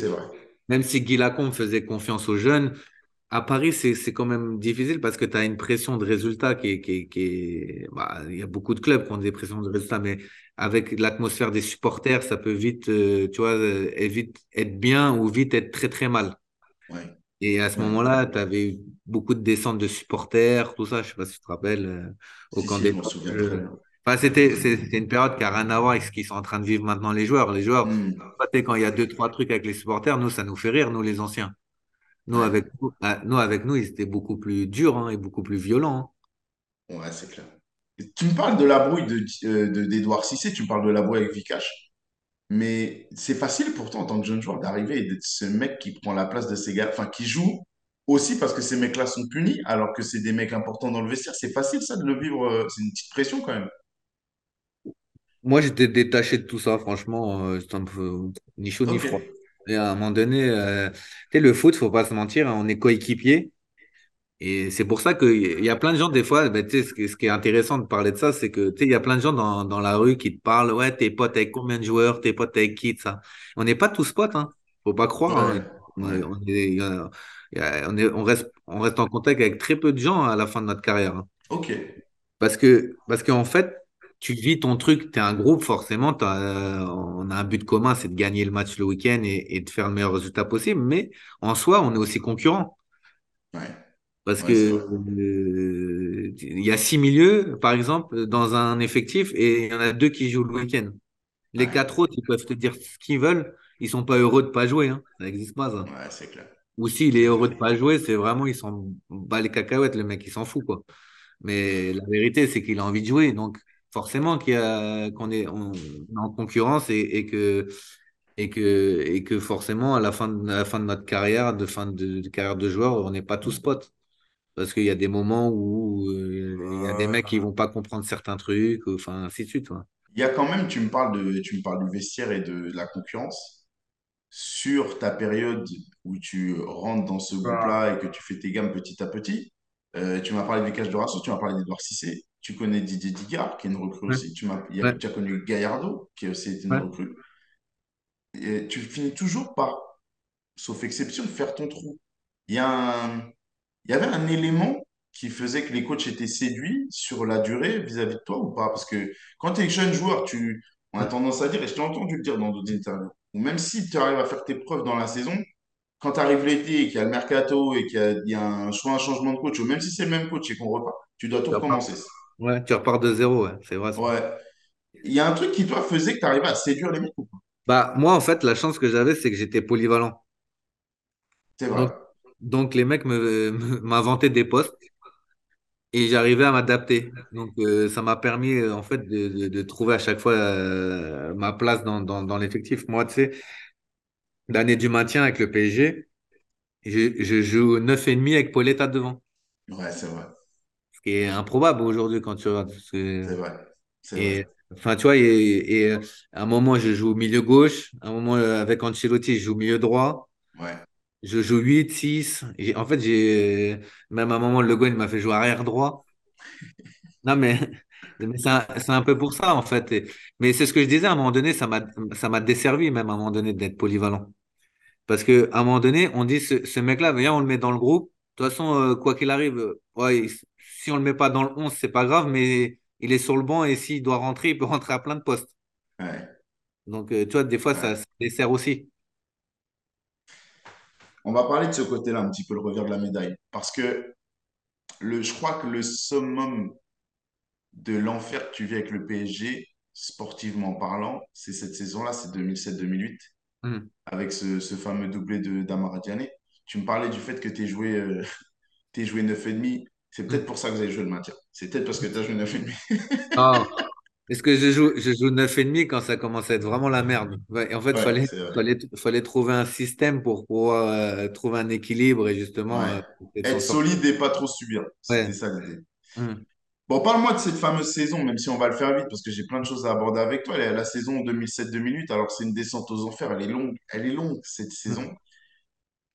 même si Guy Lacombe faisait confiance aux jeunes, à Paris, c'est, c'est quand même difficile parce que tu as une pression de résultat qui est, qui est, qui bah, il y a beaucoup de clubs qui ont des pressions de résultats, mais avec l'atmosphère des supporters, ça peut vite, euh, tu vois, euh, vite être bien ou vite être très, très mal. Ouais, Et à ce ouais. moment-là, tu avais eu beaucoup de descentes de supporters, tout ça, je sais pas si tu te rappelles, euh, au Si, camp si, des. Enfin, c'était, une période qui n'a rien à voir avec ce qu'ils sont en train de vivre maintenant, les joueurs. Les joueurs, sais, quand il y a deux, trois trucs avec les supporters, nous, ça nous fait rire, nous, les anciens. Nous, avec nous, ah, nous, avec nous, ils étaient beaucoup plus durs hein, et beaucoup plus violents. ouais, c'est clair. Tu me parles de la brouille de, euh, de- d'Edouard Cissé, tu me parles de la brouille avec Vikash, mais c'est facile pourtant en tant que jeune joueur d'arriver et d'être ce mec qui prend la place de ces gars, enfin qui joue aussi parce que ces mecs-là sont punis alors que c'est des mecs importants dans le vestiaire. C'est facile ça de le vivre, euh, c'est une petite pression quand même. hein. Moi, j'étais détaché de tout ça, franchement, euh, c'était un peu ni chaud ni froid. Et à un moment donné, euh, le foot, faut pas se mentir, hein, on est coéquipiers. Et c'est pour ça qu'il y a plein de gens, des fois, ben, ce qui, est intéressant de parler de ça, c'est que il y a plein de gens dans, dans la rue qui te parlent, ouais, t'es pote avec combien de joueurs, t'es pote avec qui, ça. On n'est pas tous potes, hein. Faut pas croire. Ouais, est- il il est- reste, on reste en contact avec très peu de gens à la fin de notre carrière. hein. Ok. Parce que, parce qu'en fait, tu vis ton truc, tu es un groupe, forcément, euh, on a un but commun, c'est de gagner le match le week-end et, et de faire le meilleur résultat possible. Mais en soi, on est aussi concurrents. Ouais, Parce que ouais, euh, il y a six milieux, par exemple, dans un effectif, et il y en a deux qui jouent le week-end. Les Ouais, quatre autres, ils peuvent te dire ce qu'ils veulent. Ils sont pas heureux de pas jouer. Hein. Ça n'existe pas, ça. ouais, c'est clair. Ou s'il est heureux de pas jouer, c'est vraiment, ils s'en bat les cacahuètes, le mec, il s'en fout, quoi. Mais la vérité, c'est qu'il a envie de jouer. Donc, forcément qu'on est, on est en concurrence et, et que, et que, et que forcément, à la fin de, à la fin de notre carrière, de fin de, de carrière de joueur, on n'est pas tous potes. Parce qu'il y a des moments où euh, il y a des mecs qui vont pas comprendre certains trucs, enfin, ainsi de suite. ouais. Il y a quand même, tu me parles de, tu me parles du vestiaire et de, la concurrence. Sur ta période où tu rentres dans ce groupe-là et que tu fais tes gammes petit à petit, euh, tu m'as parlé du Cache de Rasso, tu m'as parlé d'Edouard Cissé, tu connais Didier Digard, qui est une recrue Ouais, aussi, tu m'as, il y a- ouais, tu as connu Gallardo, qui est aussi été une ouais. recrue. Et tu finis toujours par, sauf exception, faire ton trou. Il y a un, il y avait un élément qui faisait que les coachs étaient séduits sur la durée vis-à-vis de toi ou pas? Parce que quand tu es jeune joueur, tu, on a tendance à dire, et je t'ai entendu le dire dans d'autres interviews, ou même si tu arrives à faire tes preuves dans la saison, quand tu arrives l'été et qu'il y a le mercato et qu'il y a, il y a un choix, un changement de coach, ou même si c'est le même coach et qu'on repart, tu dois tout recommencer. Ouais, tu repars de zéro, ouais, c'est vrai. Ouais. Il y a un truc qui, toi, faisait que tu arrivais à séduire les mecs ou pas? Bah, moi, en fait, la chance que j'avais, c'est que j'étais polyvalent. C'est vrai. Donc, donc les mecs me, me- m'inventaient des postes et j'arrivais à m'adapter. Donc, euh, ça m'a permis, euh, en fait, de, de- de trouver à chaque fois euh, ma place dans, dans, dans l'effectif. Moi, tu sais, l'année du maintien avec le PSG, je, je joue neuf et demi avec Pauletta devant. Ouais, c'est vrai. Ce qui est improbable aujourd'hui quand tu regardes. C'est vrai. Et, enfin, tu vois, et, et, à un moment, je joue milieu gauche. À un moment, euh, avec Ancelotti, je joue milieu droit. Ouais. Je joue 8, 6. J'ai- En fait, j'ai même à un moment, Le Guen m'a fait jouer arrière droit. Non, mais, mais c'est un, peu pour ça, en fait. Et- mais c'est ce que je disais, à un moment donné, ça m'a, desservi, même à un moment donné, d'être polyvalent. Parce qu'à un moment donné, on dit, ce, ce mec-là, viens, on le met dans le groupe. De toute façon, euh, quoi qu'il arrive, euh, ouais, il- si on le met pas dans le 11, c'est pas grave, mais il est sur le banc et s'il doit rentrer, il peut rentrer à plein de postes. Ouais. Donc, euh, tu vois, des fois, ça, ça dessert aussi. On va parler de ce côté-là, un petit peu le revers de la médaille. Parce que le, je crois que le summum de l'enfer que tu vis avec le PSG, sportivement parlant, c'est cette saison-là, c'est 2007-2008, Hmm, avec ce, ce fameux doublé de d'Amara. Tu me parlais du fait que tu joué, euh, joué 9,5. C'est peut-être pour ça que vous avez joué le maintien. C'est peut-être parce que tu as joué 9,5. Ah, Est-ce que je joue, je joue 9,5 quand ça commence à être vraiment la merde? Ouais, et en fait, il Ouais, fallait, trouver un système pour pouvoir euh, trouver un équilibre et justement Ouais. euh, Être solide et pas trop subir. C'était ça l'idée. Hmm, Bon, parle-moi de cette fameuse saison, même si on va le faire vite, parce que j'ai plein de choses à aborder avec toi. La, la saison 2007-2008, alors c'est une descente aux enfers, elle est longue, elle est longue cette hmm, saison.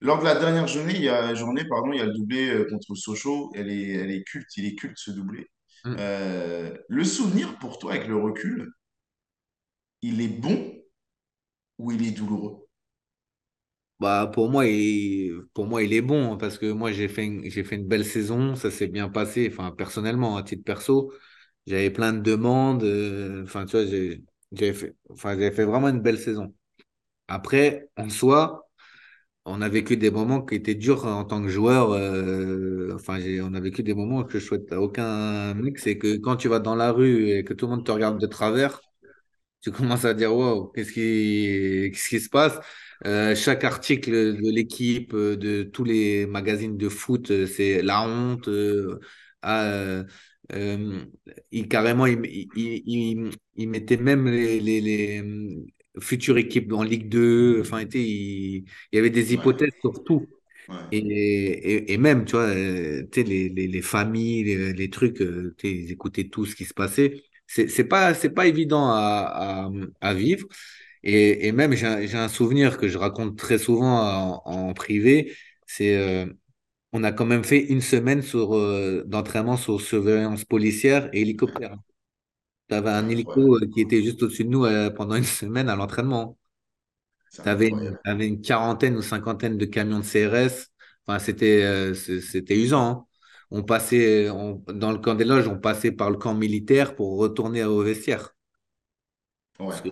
Lors de la dernière journée, il y a, journée, pardon, il y a le doublé euh, contre Sochaux. Elle est, elle est culte, il est culte ce doublé. hmm. Euh, le souvenir pour toi avec le recul, il est bon ou il est douloureux? Bah, pour moi, il, pour moi, il est bon hein, parce que moi, j'ai fait une, j'ai fait une belle saison. Ça s'est bien passé. Enfin, personnellement, à titre perso, j'avais plein de demandes. euh, Enfin, tu vois, j'ai, j'avais fait, enfin, j'avais fait vraiment une belle saison. Après, en soi, on a vécu des moments qui étaient durs en tant que joueur. euh, enfin, on a vécu des moments que je souhaite à aucun mec. C'est que quand tu vas dans la rue et que tout le monde te regarde de travers, tu commences à dire, wow, qu'est-ce qui, se passe? Euh, chaque article de l'équipe, euh, de tous les magazines de foot, c'est la honte. ah, il, carrément, il, mettait même les, futures équipes en Ligue 2. Enfin, il, il, y avait des Ouais, hypothèses sur tout. Et, ouais, et, et même, tu vois, euh, les, les, les familles, les, les trucs, euh, ils écoutaient tout ce qui se passait. C'est pas, pas évident à, à, à vivre. Et, et même, j'ai un, j'ai un souvenir que je raconte très souvent en, en privé. C'est, euh, on a quand même fait une semaine sur, euh, d'entraînement sur surveillance policière et hélicoptère. Tu avais un hélico euh, qui était juste au-dessus de nous euh, pendant une semaine à l'entraînement. Tu avais, une t'avais quarantaine ou cinquantaine de camions de CRS. Enfin, c'était euh, c'était usant. hein. On passait, on- dans le camp des loges, on passait par le camp militaire pour retourner au vestiaire. Ouais, que-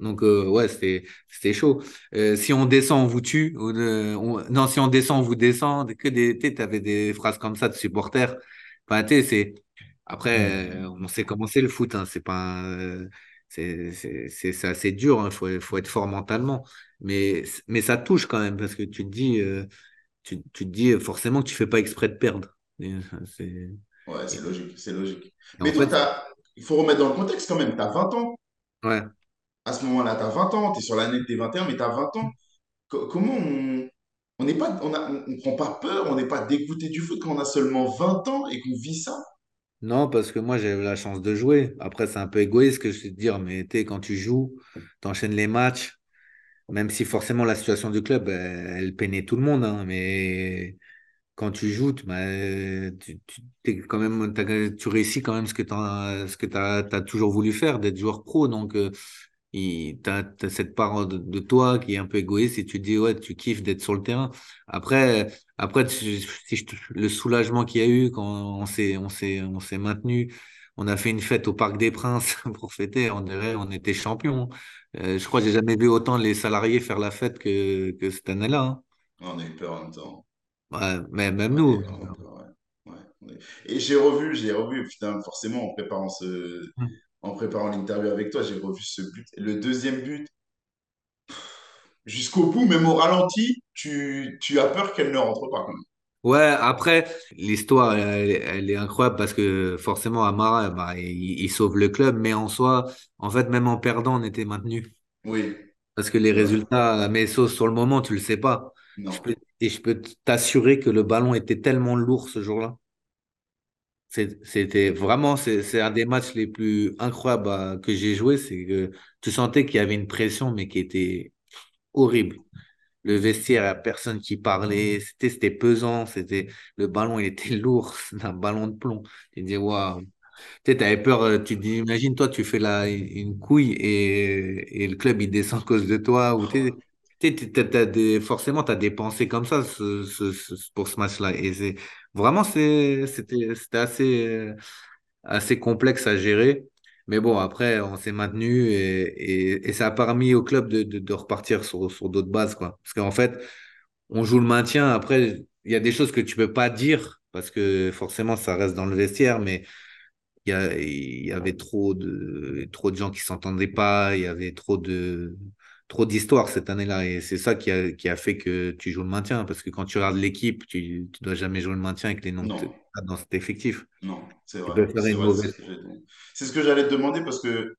donc, euh, ouais, c'était chaud. Euh, si on descend, on vous tue. On- non, si on descend, on vous descend. Que des, tu avais des phrases comme ça de supporters. Enfin, c'est. Après, euh, on sait comment c'est le foot. Hein. C'est pas. un- C'est c'est- c'est- c'est assez dur. Il faut, faut être fort mentalement. Mais, mais ça touche quand même parce que tu te dis, euh, tu, tu te dis forcément que tu fais pas exprès de perdre. Euh, c'est- ouais, c'est logique, c'est logique. et Mais en toi, fait, il faut remettre dans le contexte quand même. Tu as 20 ans ouais, à ce moment-là, tu as 20 ans, tu es sur l'année de tes 21, mais tu as 20 ans. Co- comment on on n'est pas, on a, on prend pas peur, on n'est pas dégoûté du foot quand on a seulement 20 ans et qu'on vit ça? Non, parce que moi, j'ai eu la chance de jouer. Après, c'est un peu égoïste que je vais te dire, mais quand tu joues, tu enchaînes les matchs, même si forcément la situation du club, elle, peinait tout le monde, hein, mais quand tu joues, tu, bah, quand même, tu réussis quand même ce que tu as, toujours voulu faire, d'être joueur pro. Donc, euh, tu as, cette part de, de toi qui est un peu égoïste et tu te dis, ouais, tu kiffes d'être sur le terrain. Après, après tu- si je le soulagement qu'il y a eu quand on s'est, on s'est, on s'est maintenu, on a fait une fête au Parc des Princes pour fêter, on dirait on était champion. Euh, je crois que j'ai jamais vu autant les salariés faire la fête que, que cette année-là. hein. On a eu peur en même temps. Ouais, mais même nous. peur, ouais. Ouais, Et j'ai revu, j'ai revu, putain, forcément, en préparant ce, en préparant l'interview avec toi, j'ai revu ce but. Le deuxième but, jusqu'au bout, même au ralenti, tu, tu as peur qu'elle ne rentre pas quand même. Ouais, après, l'histoire, elle, elle est incroyable parce que forcément, Amara, bah, il, il sauve le club, mais en soi, en fait, même en perdant, on était maintenu. Oui, Parce que les résultats, mais sauf sur le moment, tu le sais pas. Je Non, peux, et je peux t'assurer que le ballon était tellement lourd ce jour-là. C'était vraiment, c'est un des matchs les plus incroyables euh, que j'ai joué. C'est que tu sentais qu'il y avait une pression, mais qui était horrible. Le vestiaire, il y a personne qui parlait. C'était, pesant. C'était, le ballon, il était lourd. C'était un ballon de plomb. Tu dis, waouh. Tu avais peur. euh, Tu imagine, toi, tu fais la, une couille et, et le club, il descend à cause de toi. Ou forcément, tu as des pensées comme ça ce- ce- pour ce match-là. Et vraiment, c'était, assez, euh, assez complexe à gérer. Mais bon, après, on s'est maintenu et, ça a permis au club de, repartir sur, d'autres bases, quoi. Parce qu'en fait, on joue le maintien. Après, il y a des choses que tu peux pas dire parce que forcément, ça reste dans le vestiaire, mais il y, y avait trop de, trop de gens qui s'entendaient pas. Il y avait trop de, trop d'histoires cette année-là. Et c'est ça qui a, qui a fait que tu joues le maintien. Parce que quand tu regardes l'équipe, tu, tu dois jamais jouer le maintien avec les noms que dans cet effectif. non, c'est vrai, c'est ce mauvaise. que ce j'allais te demander parce que,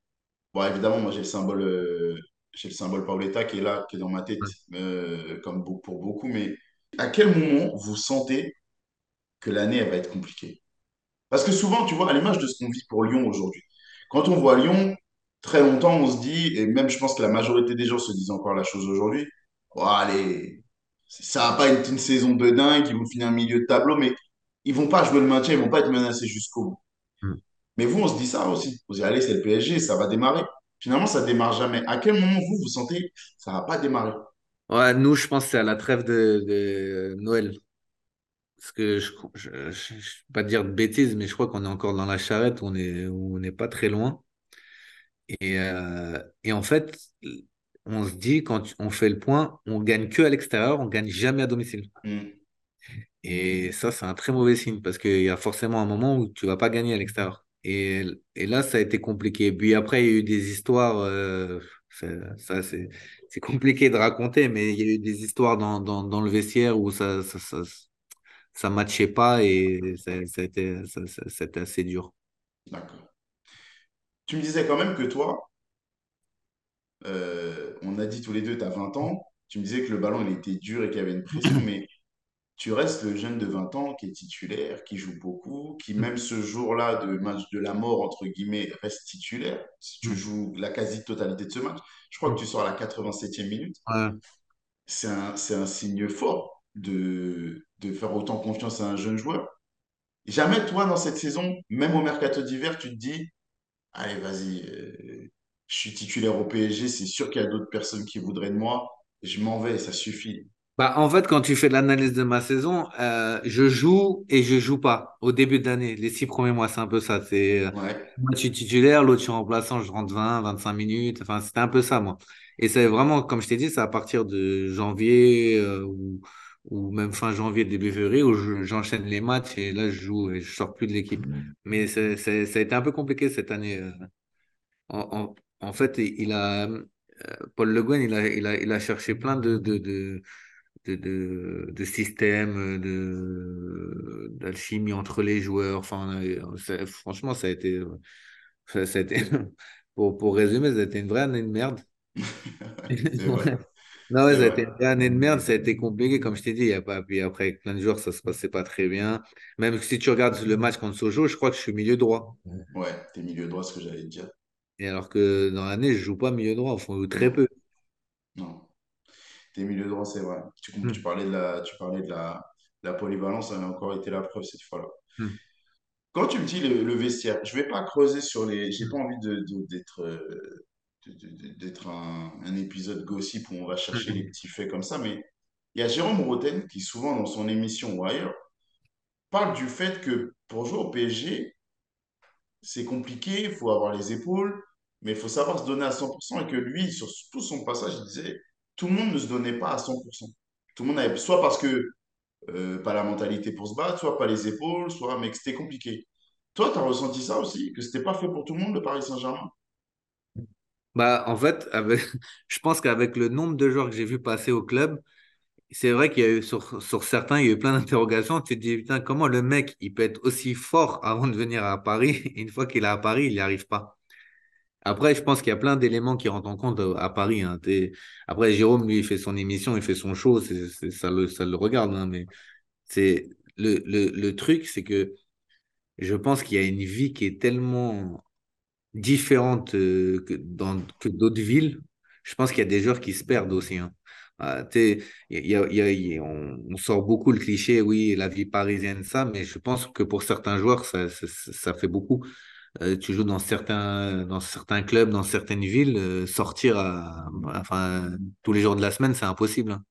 bon, évidemment, moi j'ai le symbole, euh, j'ai le symbole Paoletta qui est là, qui est dans ma tête, euh, comme pour beaucoup, mais à quel moment vous sentez que l'année elle va être compliquée? Parce que souvent, tu vois, à l'image de ce qu'on vit pour Lyon aujourd'hui, quand on voit Lyon, très longtemps, on se dit, et même je pense que la majorité des gens se disent encore la chose aujourd'hui, oh, allez, ça va pas être une saison de dingue, ils vont finir un milieu de tableau, mais ils vont pas jouer le maintien, ils vont pas être menacés jusqu'au bout. Mm. Mais vous, on se dit ça aussi. Dit, allez, c'est le PSG, ça va démarrer. Finalement, ça démarre jamais. À quel moment vous, vous sentez, ça va pas démarrer? Ouais, nous, je pense que c'est à la trêve de, de Noël. Parce que je je vais pas dire de bêtises, mais je crois qu'on est encore dans la charrette, on est, on n'est pas très loin. Et, euh, et en fait, on se dit, quand on fait le point, on gagne que à l'extérieur, on gagne jamais à domicile. Hmm. Et ça, c'est un très mauvais signe parce qu'il y a forcément un moment où tu vas pas gagner à l'extérieur. Et, et là, ça a été compliqué. Puis après, il y a eu des histoires, euh, ça, c'est compliqué de raconter, mais il y a eu des histoires dans, dans, dans le vestiaire où ça ça, ça, ça matchait pas et ça, ça a été, ça, ça- c'était assez dur. D'accord. Tu me disais quand même que toi, euh, on a dit tous les deux, tu as 20 ans. Tu me disais que le ballon, il était dur et qu'il y avait une pression, mais tu restes le jeune de 20 ans qui est titulaire, qui joue beaucoup, qui même ce jour-là de match de la mort, entre guillemets, reste titulaire. Si tu joues la quasi-totalité de ce match, je crois que tu sors à la 87e minute. Ouais. C'est un, un signe fort de, de faire autant confiance à un jeune joueur. Jamais, toi, dans cette saison, même au mercato d'hiver, tu te dis, allez, vas-y, euh, je suis titulaire au PSG, c'est sûr qu'il y a d'autres personnes qui voudraient de moi, je m'en vais, ça suffit. Bah, en fait, quand tu fais l'analyse de ma saison, euh, je joue et je joue pas au début de l'année. Les six premiers mois, c'est un peu ça. C'est euh, Ouais, moi, je suis titulaire, l'autre, je suis remplaçant, je rentre 20, 25 minutes. Enfin, c'était un peu ça, moi. Et c'est vraiment, comme je t'ai dit, c'est à partir de janvier euh, ou, ou même fin janvier, début février, où je- j'enchaîne les matchs et là, je joue et je sors plus de l'équipe. Mais c'est, c'est- ça a été un peu compliqué cette année. euh. En, en, en fait, il a, euh, Paul Le Guen, il a, il a, il a cherché plein de, de, de de, de, de système, de, d'alchimie entre les joueurs. Enfin, franchement, ça a été, ça, ça a été pour, pour résumer, ça a été une vraie année de merde. Ouais. Non, ouais, ça a vrai. été une année de merde, ça a été compliqué, comme je t'ai dit. Il y a pas, puis après, avec plein de joueurs, ça se passait pas très bien. Même si tu regardes le match contre Sochaux, je crois que je suis milieu droit. Ouais, t'es milieu droit, ce que j'allais te dire. Et alors que dans l'année, je joue pas milieu droit, enfin, ou très peu. non. T'es milieu droit, c'est vrai. Tu, Hmm, tu parlais de la, tu parlais de la, la polyvalence, ça a encore été la preuve cette fois-là. hmm, Quand tu me dis le, le vestiaire, je vais pas creuser sur les. J'ai pas envie d'être euh, de- de- de- d'être un, un épisode gossip où on va chercher les hmm. petits faits comme ça, mais il y a Jérôme Roten qui, souvent dans son émission ou ailleurs, parle du fait que pour jouer au PSG, c'est compliqué, il faut avoir les épaules, mais il faut savoir se donner à 100% et que lui, sur tout son passage, il disait tout le monde ne se donnait pas à 100%. Tout le monde avait, soit parce que euh, pas la mentalité pour se battre, soit pas les épaules, soit, mais que c'était compliqué. Toi, tu as ressenti ça aussi, que c'était pas fait pour tout le monde, le Paris Saint-Germain? Bah, en fait, avec, je pense qu'avec le nombre de joueurs que j'ai vu passer au club, c'est vrai qu'il y a eu sur, sur certains, il y a eu plein d'interrogations. Tu te dis, putain, comment le mec, il peut être aussi fort avant de venir à Paris, une fois qu'il est à Paris, il n'y arrive pas. Après, je pense qu'il y a plein d'éléments qui rentrent en compte euh, à Paris. hein. Après, Jérôme, lui, il fait son émission, il fait son show, ça le, ça le regarde. hein, mais c'est le, le, le truc, c'est que je pense qu'il y a une vie qui est tellement différente euh, que dans que d'autres villes. Je pense qu'il y a des joueurs qui se perdent aussi. hein. Il y a, y a- y a- on, on sort beaucoup le cliché, oui, la vie parisienne, ça, mais je pense que pour certains joueurs, ça, ça, ça fait beaucoup. Euh, tu joues dans certains, dans certains clubs, dans certaines villes, euh, sortir à- enfin, tous les jours de la semaine, c'est impossible. hein.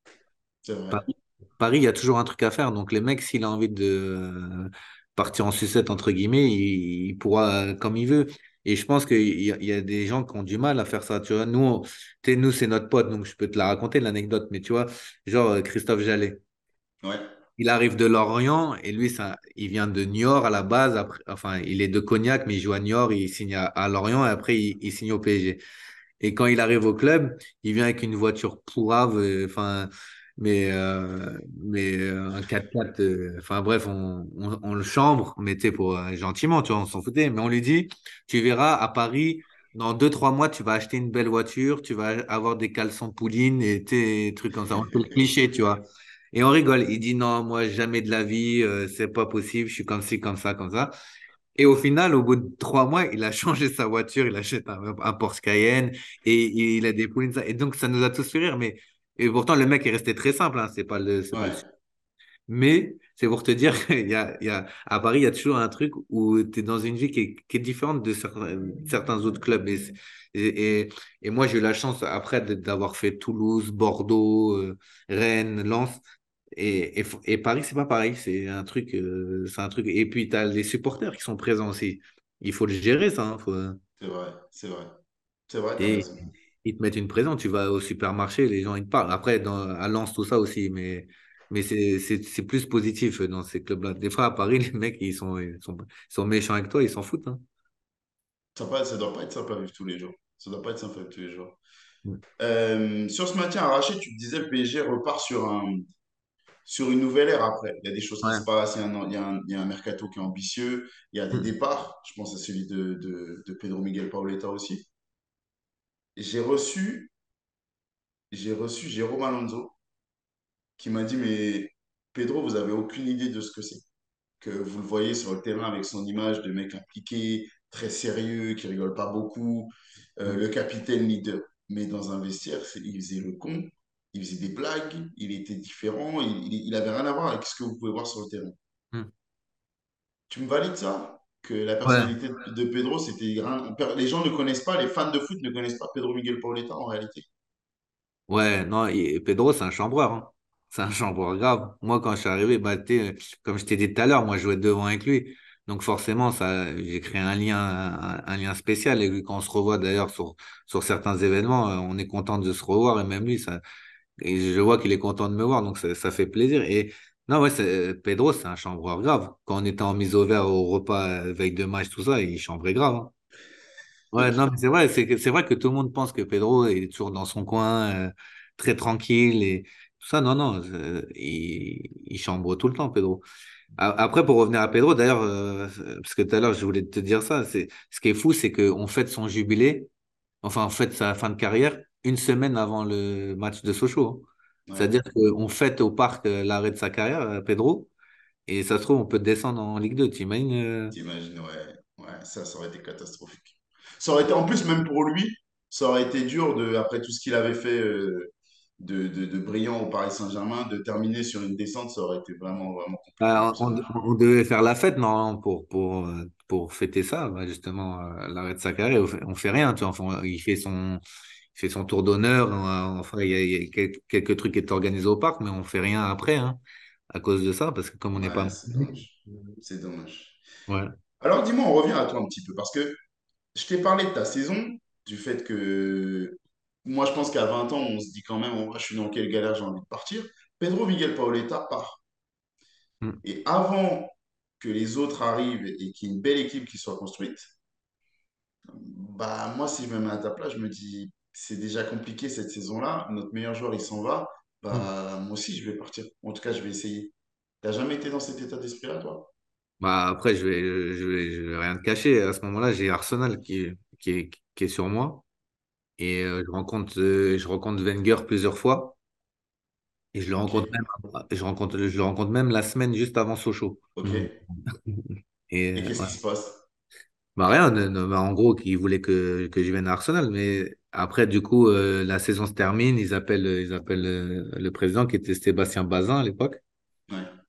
Paris, Paris, il y a toujours un truc à faire. Donc, les mecs, s'il a envie de euh, partir en sucette, entre guillemets, il, il pourra euh, comme il veut. Et je pense qu'il y, y a des gens qui ont du mal à faire ça. Tu vois, nous, on- nous, c'est notre pote, donc je peux te la raconter, l'anecdote. Mais tu vois, genre euh, Christophe Jallet. Ouais. Il arrive de Lorient et lui, ça, il vient de Niort à la base. Après, enfin, il est de Cognac, mais il joue à Niort, il signe à, à Lorient et après, il, il signe au PSG. Et quand il arrive au club, il vient avec une voiture pourrave, euh, enfin, mais, euh, mais euh, un 4x4, euh, enfin bref, on, on, le chambre, mais tu pour, gentiment, tu vois, on s'en foutait. Mais on lui dit, tu verras, à Paris, dans deux, trois mois, tu vas acheter une belle voiture, tu vas avoir des caleçons pouline et des trucs comme ça. On fait le cliché, tu vois. Et on rigole. Il dit, non, moi, jamais de la vie, c'est pas possible, je suis comme ci, comme ça, comme ça. Et au final, au bout de trois mois, il a changé sa voiture, il achète un, un Porsche Cayenne et, il a des poulets. Et donc, ça nous a tous fait rire. Mais et pourtant, le mec est resté très simple. Hein, c'est pas le, pas. Mais c'est pour te dire qu'il y a, il y a, à Paris, il y a toujours un truc où tu es dans une vie qui est, qui est différente de certains, certains autres clubs. Et, et, et, et moi, j'ai eu la chance après d'avoir fait Toulouse, Bordeaux, euh, Rennes, Lens. Et, et, Paris, c'est pas pareil. C'est un truc, euh, c'est un truc. Et puis, tu as les supporters qui sont présents aussi. Il faut le gérer, ça. hein, faut... C'est vrai. C'est vrai. C'est vrai. Ils te mettent une présence. Tu vas au supermarché, les gens, ils te parlent. Après, dans, à Lens, tout ça aussi. Mais, mais c'est plus positif dans ces clubs-là. Des fois, à Paris, les mecs, ils sont, ils sont, ils sont méchants avec toi, ils s'en foutent. hein. Ça, pas, ça doit pas être à vivre tous les jours. Ça doit pas être à vivre tous les jours. Ouais. Euh, sur ce maintien arraché, tu te disais le PSG repart sur un, sur une nouvelle ère après. Il y a des choses qui se passent, il y a un, il y a un, il y a un mercato qui est ambitieux, il y a des Mm. départs. Je pense à celui de, de, de Pedro Miguel Paoletta aussi. J'ai reçu, j'ai reçu Jérôme Alonso qui m'a dit, mais Pedro, vous avez aucune idée de ce que c'est. Que vous le voyez sur le terrain avec son image de mec impliqué, très sérieux, qui rigole pas beaucoup, euh, le capitaine leader. Mais dans un vestiaire, il faisait le con, il faisait des blagues, il était différent, il, il, il avait rien à voir avec ce que vous pouvez voir sur le terrain. Mm. Tu me valides ça? Que la personnalité de de Pedro, c'était Les gens ne connaissent pas, les fans de foot ne connaissent pas Pedro Miguel Paoletta en réalité. Ouais, non, et Pedro, c'est un chambreur. hein. C'est un chambreur grave. Moi, quand je suis arrivé, bah, comme je t'ai dit tout à l'heure, moi, je jouais devant avec lui. Donc, forcément, ça, j'ai créé un lien, un, un lien spécial. Et quand on se revoit d'ailleurs sur, sur certains événements, euh, on est content de se revoir. Et même lui, ça, et je vois qu'il est content de me voir. Donc, ça, ça fait plaisir. Et non, ouais, c'est- Pedro, c'est un chambreur grave. Quand on était en mise au vert au repas, euh, veille de match, tout ça, il chambrait grave. hein. Ouais, non, mais c'est vrai, c'est que- c'est vrai que tout le monde pense que Pedro est toujours dans son coin, euh, très tranquille et tout ça. Non, non, euh, il, il chambre tout le temps, Pedro. Après, pour revenir à Pedro, d'ailleurs, euh, parce que tout à l'heure, je voulais te dire ça, c'est, ce qui est fou, c'est qu'on fête son jubilé enfin, en fait, sa fin de carrière une semaine avant le match de Sochaux. hein. Ouais. C'est-à-dire qu'on fête au parc euh, l'arrêt de sa carrière, euh, Pedro, et ça se trouve, on peut descendre en Ligue 2. T'imagines? euh, T'imagines, ouais. Ouais, ça, ça aurait été catastrophique. Ça aurait été, en plus, même pour lui, ça aurait été dur de, après tout ce qu'il avait fait euh, de, de, de brillant au Paris Saint-Germain, de terminer sur une descente, ça aurait été vraiment, vraiment compliqué Bah, on, devait faire la fête normalement pour, pour, pour fêter ça, bah, justement, l'arrêt de sa carrière. On fait, rien, tu vois. Enfin, il fait son, fait son tour d'honneur. Enfin, il y a, il y a quelques, trucs qui étaient organisés au parc, mais on fait rien après, hein, à cause de ça, parce que comme on n'est pas. C'est dommage. Ouais. Alors, dis-moi, on revient à toi un petit peu, parce que je t'ai parlé de ta saison, du fait que moi, je pense qu'à 20 ans, on se dit quand même, oh, je suis dans quelle galère, j'ai envie de partir. Pedro Miguel Paoletta part. Mm. Et avant que les autres arrivent et qu'il y ait une belle équipe qui soit construite, bah, moi, si je me mets à ta place, je me dis, c'est déjà compliqué cette saison-là. Notre meilleur joueur, il s'en va. Bah, moi aussi, je vais partir. En tout cas, je vais essayer. T'as jamais été dans cet état d'esprit-là, toi? Bah, après, je vais, je vais, je vais rien te cacher. À ce moment-là, j'ai Arsenal qui, est- qui est, qui est sur moi. Et euh, je rencontre, euh, je rencontre Wenger plusieurs fois. Et je le rencontre même, je rencontre, je le rencontre même la semaine juste avant Sochaux. Ok. Donc, et Et euh, qu'est-ce ouais. qui se passe? Bah rien, ne- ne- bah, en gros, qu'ils voulaient que, que je vienne à Arsenal. Mais après, du coup, euh, la saison se termine. Ils appellent, ils appellent euh, le président qui était Sébastien Bazin à l'époque. Ouais.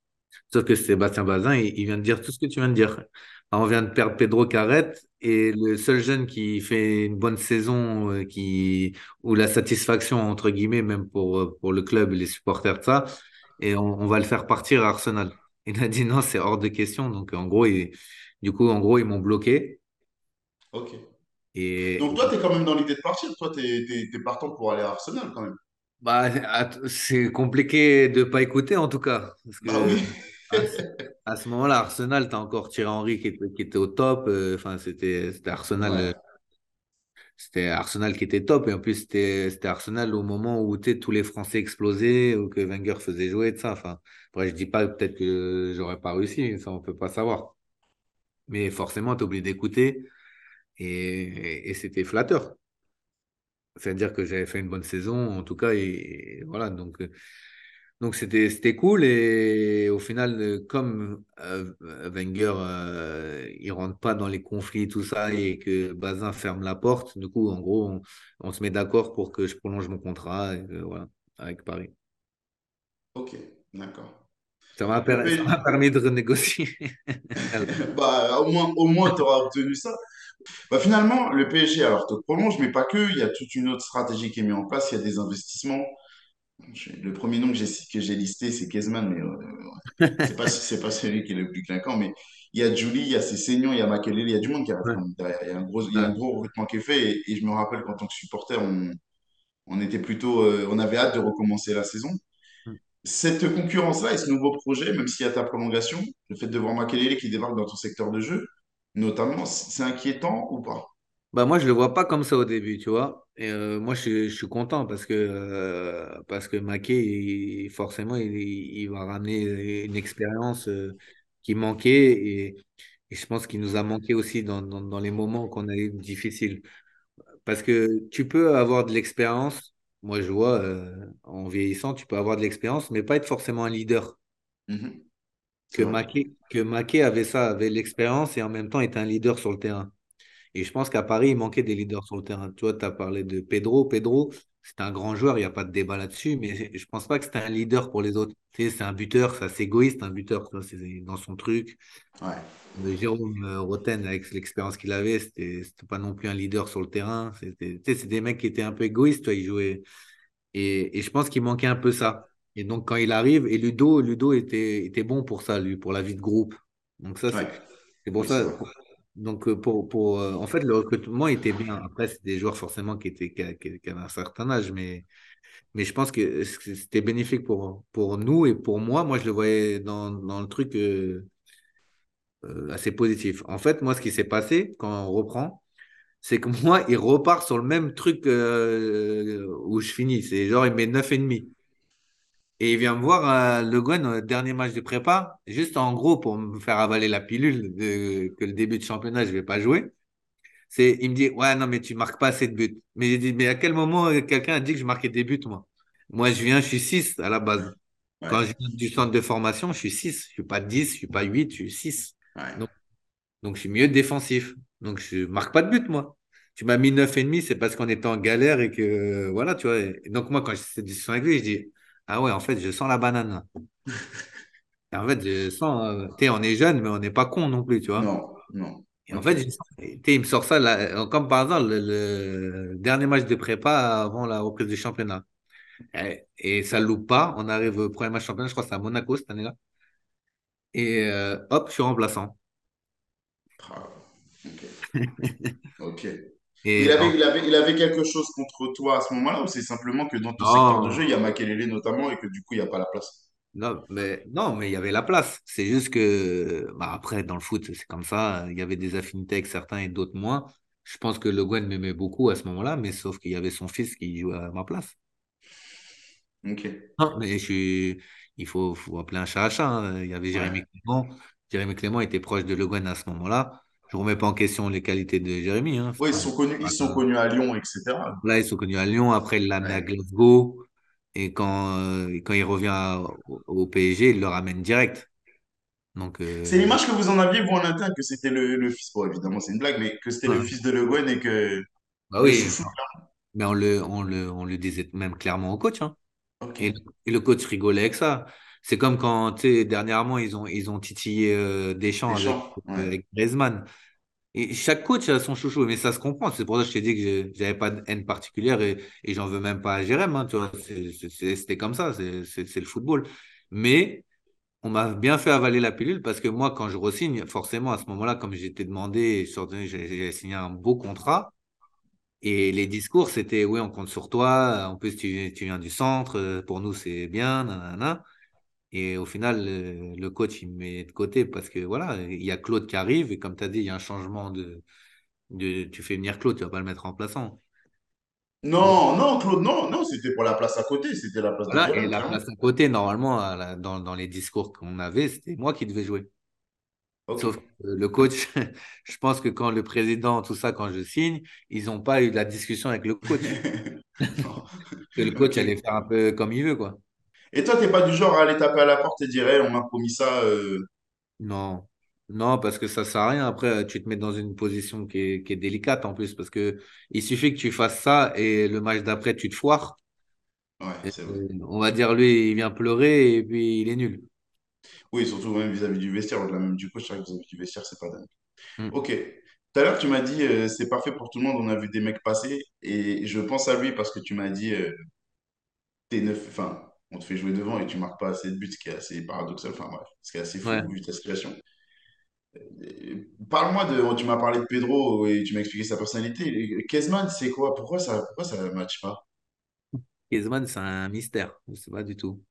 Sauf que Sébastien Bazin, il, il vient de dire tout ce que tu viens de dire. Alors, on vient de perdre Pedro Carret et le seul jeune qui fait une bonne saison, euh, qui, ou la satisfaction, entre guillemets, même pour, euh, pour le club et les supporters de ça, et on, on va le faire partir à Arsenal. Il a dit non, c'est hors de question. Donc, en gros, il- du coup, en gros, ils m'ont bloqué. Ok. Et, Donc toi, tu es quand même dans l'idée de partir. Toi, tu es, partant pour aller à Arsenal quand même. Bah, c'est compliqué de pas écouter en tout cas. Parce Bah oui. à ce, à ce moment-là, Arsenal, t'as encore Thierry Henry qui était, qui était au top. euh, Enfin, c'était Arsenal, Ouais. euh, c'était Arsenal qui était top. Et en plus, c'était Arsenal au moment où tu tous les Français explosaient, ou que Wenger faisait jouer de ça. Enfin, après, je dis pas peut-être que j'aurais pas réussi, ça on peut pas savoir. Mais forcément, tu es obligé d'écouter et, et c'était flatteur. C'est-à-dire que j'avais fait une bonne saison, en tout cas, et, et voilà. Donc, euh, Donc c'était c'était cool et au final euh, comme euh, Wenger euh, il rentre pas dans les conflits tout ça et que Bazin ferme la porte du coup en gros on, on se met d'accord pour que je prolonge mon contrat et que, voilà avec Paris Ok, d'accord. ça m'a permis de renégocier bah, au moins, au moins, tu auras obtenu ça. Bah, finalement, le PSG, alors, te prolonge, mais pas que. Il y a toute une autre stratégie qui est mise en place. Il y a des investissements. Le premier nom que j'ai listé, c'est Kezman, mais euh, c'est pas, pas celui qui est le plus clinquant. Mais il y a Julie, il y a Sessegnon, il y a Makelele, il y a du monde qui arrive derrière. Il y a un gros, il y a un ouais. gros recrutement qui est fait. Et, et je me rappelle qu'en tant que supporter, on, on était plutôt, euh, on avait hâte de recommencer la saison. Cette concurrence-là et ce nouveau projet, même s'il y a ta prolongation, le fait de voir Makelele qui débarque dans ton secteur de jeu, notamment, c'est inquiétant ou pas? Bah moi je le vois pas comme ça au début tu vois et euh, moi je, suis je suis content parce que euh, parce que il- forcément il, il va ramener une expérience euh, qui manquait et, et je pense qu'il nous a manqué aussi dans, dans, dans les moments qu'on a eu difficiles parce que tu peux avoir de l'expérience moi je vois euh, en vieillissant tu peux avoir de l'expérience mais pas être forcément un leader Mhm. C'est que. Maké que Maké avait ça avait l'expérience et en même temps était un leader sur le terrain et je pense qu'à Paris, il manquait des leaders sur le terrain. Tu vois, tu as parlé de Pedro. Pedro, c'est un grand joueur, il n'y a pas de débat là-dessus, mais je pense pas que c'était un leader pour les autres. Tu sais, c'est un buteur, c'est assez égoïste, un buteur, c'est dans son truc. Ouais. Jérôme euh, Roten, avec l'expérience qu'il avait, c'était pas non plus un leader sur le terrain. C'était, tu sais, c'est des mecs qui étaient un peu égoïstes, tu vois, ils jouaient. Et, et je pense qu'il manquait un peu ça. Et donc, quand il arrive, et Ludo, Ludo était, était bon pour ça, lui, pour la vie de groupe. Donc, ça, Ouais. c'est pour Oui, ça. Donc, euh, pour, pour, euh, en fait, le recrutement était bien. Après, c'est des joueurs forcément qui, étaient, qui, qui- qui avaient un certain âge, mais, mais je pense que c'était bénéfique pour, pour nous et pour moi. Moi, je le voyais dans, dans le truc euh, euh, assez positif. En fait, moi, ce qui s'est passé quand on reprend, c'est que moi, il repart sur le même truc euh, où je finis. C'est genre, il met 9,5. Et il vient me voir, euh, Le Guen, au dernier match de prépa, juste en gros pour me faire avaler la pilule de, que le début de championnat, je ne vais pas jouer. C'est, il me dit, ouais, non, mais tu marques pas assez de buts. Mais j'ai dit, mais à quel moment euh, quelqu'un a dit que je marquais des buts, moi? Moi, je viens, je suis 6 à la base. Quand je viens du centre de formation, je suis 6. Je suis pas 10, je suis pas 8, je suis 6. ouais. Donc, donc je suis mieux défensif. Donc, je marque pas de but, moi. Tu m'as mis 9,5, c'est parce qu'on était en galère et que, voilà, tu vois. Et donc, moi, quand j'ai cette discussion avec lui, je dis, ah ouais, en fait, je sens la banane, là. En fait, je sens, euh, tu sais, on est jeune, mais on n'est pas con non plus, tu vois. Non, non. Et en fait, je sens- il me sort ça, là, comme par hasard, le, le dernier match de prépa avant la reprise du championnat. Et, et ça ne loupe pas. On arrive au premier match championnat, je crois que c'est à Monaco cette année-là. Et euh, hop, je suis remplaçant. Ah, ok. Il avait, il avait, il avait quelque chose contre toi à ce moment-là ou c'est simplement que dans ton secteur de jeu, il y a Makelele notamment et que du coup, il n'y a pas la place? non, mais non, mais il y avait la place. C'est juste que bah, après, dans le foot, c'est comme ça. Il y avait des affinités avec certains et d'autres moins. Je pense que Le Guen m'aimait beaucoup à ce moment-là, mais sauf qu'il y avait son fils qui jouait à ma place. Ok. Non, mais je suis... il faut, faut appeler un chat un chat. hein. Il y avait Ouais. Jérémy Clément. Jérémy Clément était proche de Le Guen à ce moment-là. Je ne remets pas en question les qualités de Jérémy. Hein. Oui, ils sont connus, ils sont connus à Lyon, etc. Là, ils sont connus à Lyon. Après, il l'a amené à Ouais. Glasgow. Et quand, euh, quand il revient à- au, PSG, il le ramène direct. Donc, C'est euh, l'image que vous en aviez, vous, en interne, que c'était le, le fils, bon, évidemment, c'est une blague, mais que c'était le fils de Le Guen et que bah oui, mais on le, on le, on le disait même clairement au coach. hein. Et, et le coach rigolait avec ça. C'est comme quand, tu sais, dernièrement, ils ont, ils ont titillé euh, Deschamps avec, ouais. avec Griezmann. Et chaque coach a son chouchou, mais ça se comprend. C'est pour ça que je t'ai dit que je- j'avais pas de haine particulière et, et j'en veux même pas à Jérém. hein, tu vois, c'était comme ça, c'est le football. Mais on m'a bien fait avaler la pilule parce que moi, quand je re-signe, forcément, à ce moment-là, comme j'étais demandé, j'ai signé un beau contrat. Et les discours, c'était oui, on compte sur toi. En plus, tu, tu viens du centre. Pour nous, c'est bien. nanana. Et au final, le, coach, il me met de côté parce que voilà, il y a Claude qui arrive. Et comme tu as dit, il y a un changement de, de. Tu fais venir Claude, tu vas pas le mettre en plaçant. Non, non, Claude, non, non, c'était pour la place à côté, c'était la place de voilà. Et la place à côté, normalement, la- dans, dans les discours qu'on avait, c'était moi qui devais jouer. Sauf que le coach, je pense que quand le président, tout ça, quand je signe, ils n'ont pas eu la discussion avec le coach. Que le coach allait faire un peu comme il veut, quoi. Et toi, t'es pas du genre à aller taper à la porte et dire, Hey, on m'a promis ça. euh, Non, non, parce que ça sert à rien. Après, tu te mets dans une position qui est, qui est délicate en plus, parce que il suffit que tu fasses ça et le match d'après, tu te foires. Ouais, c'est vrai. on va dire, lui, il vient pleurer et puis il est nul. Oui, surtout même vis-à-vis du vestiaire, au-delà même du coach, vis-à-vis du vestiaire, c'est pas dingue. Mm. Ok. Tout à l'heure, tu m'as dit, euh, c'est parfait pour tout le monde, on a vu des mecs passer, et je pense à lui parce que tu m'as dit, euh, t'es neuf, enfin, on te fait jouer devant et tu marques pas assez de buts, ce qui est assez paradoxal, enfin bref, ce qui est assez fou Ouais. vu ta situation. Parle-moi de, tu m'as parlé de Pedro et tu m'as expliqué sa personnalité. Kezman, c'est quoi? Pourquoi ça, pourquoi ça ne matche pas? Griezmann, c'est un mystère. Je sais pas du tout.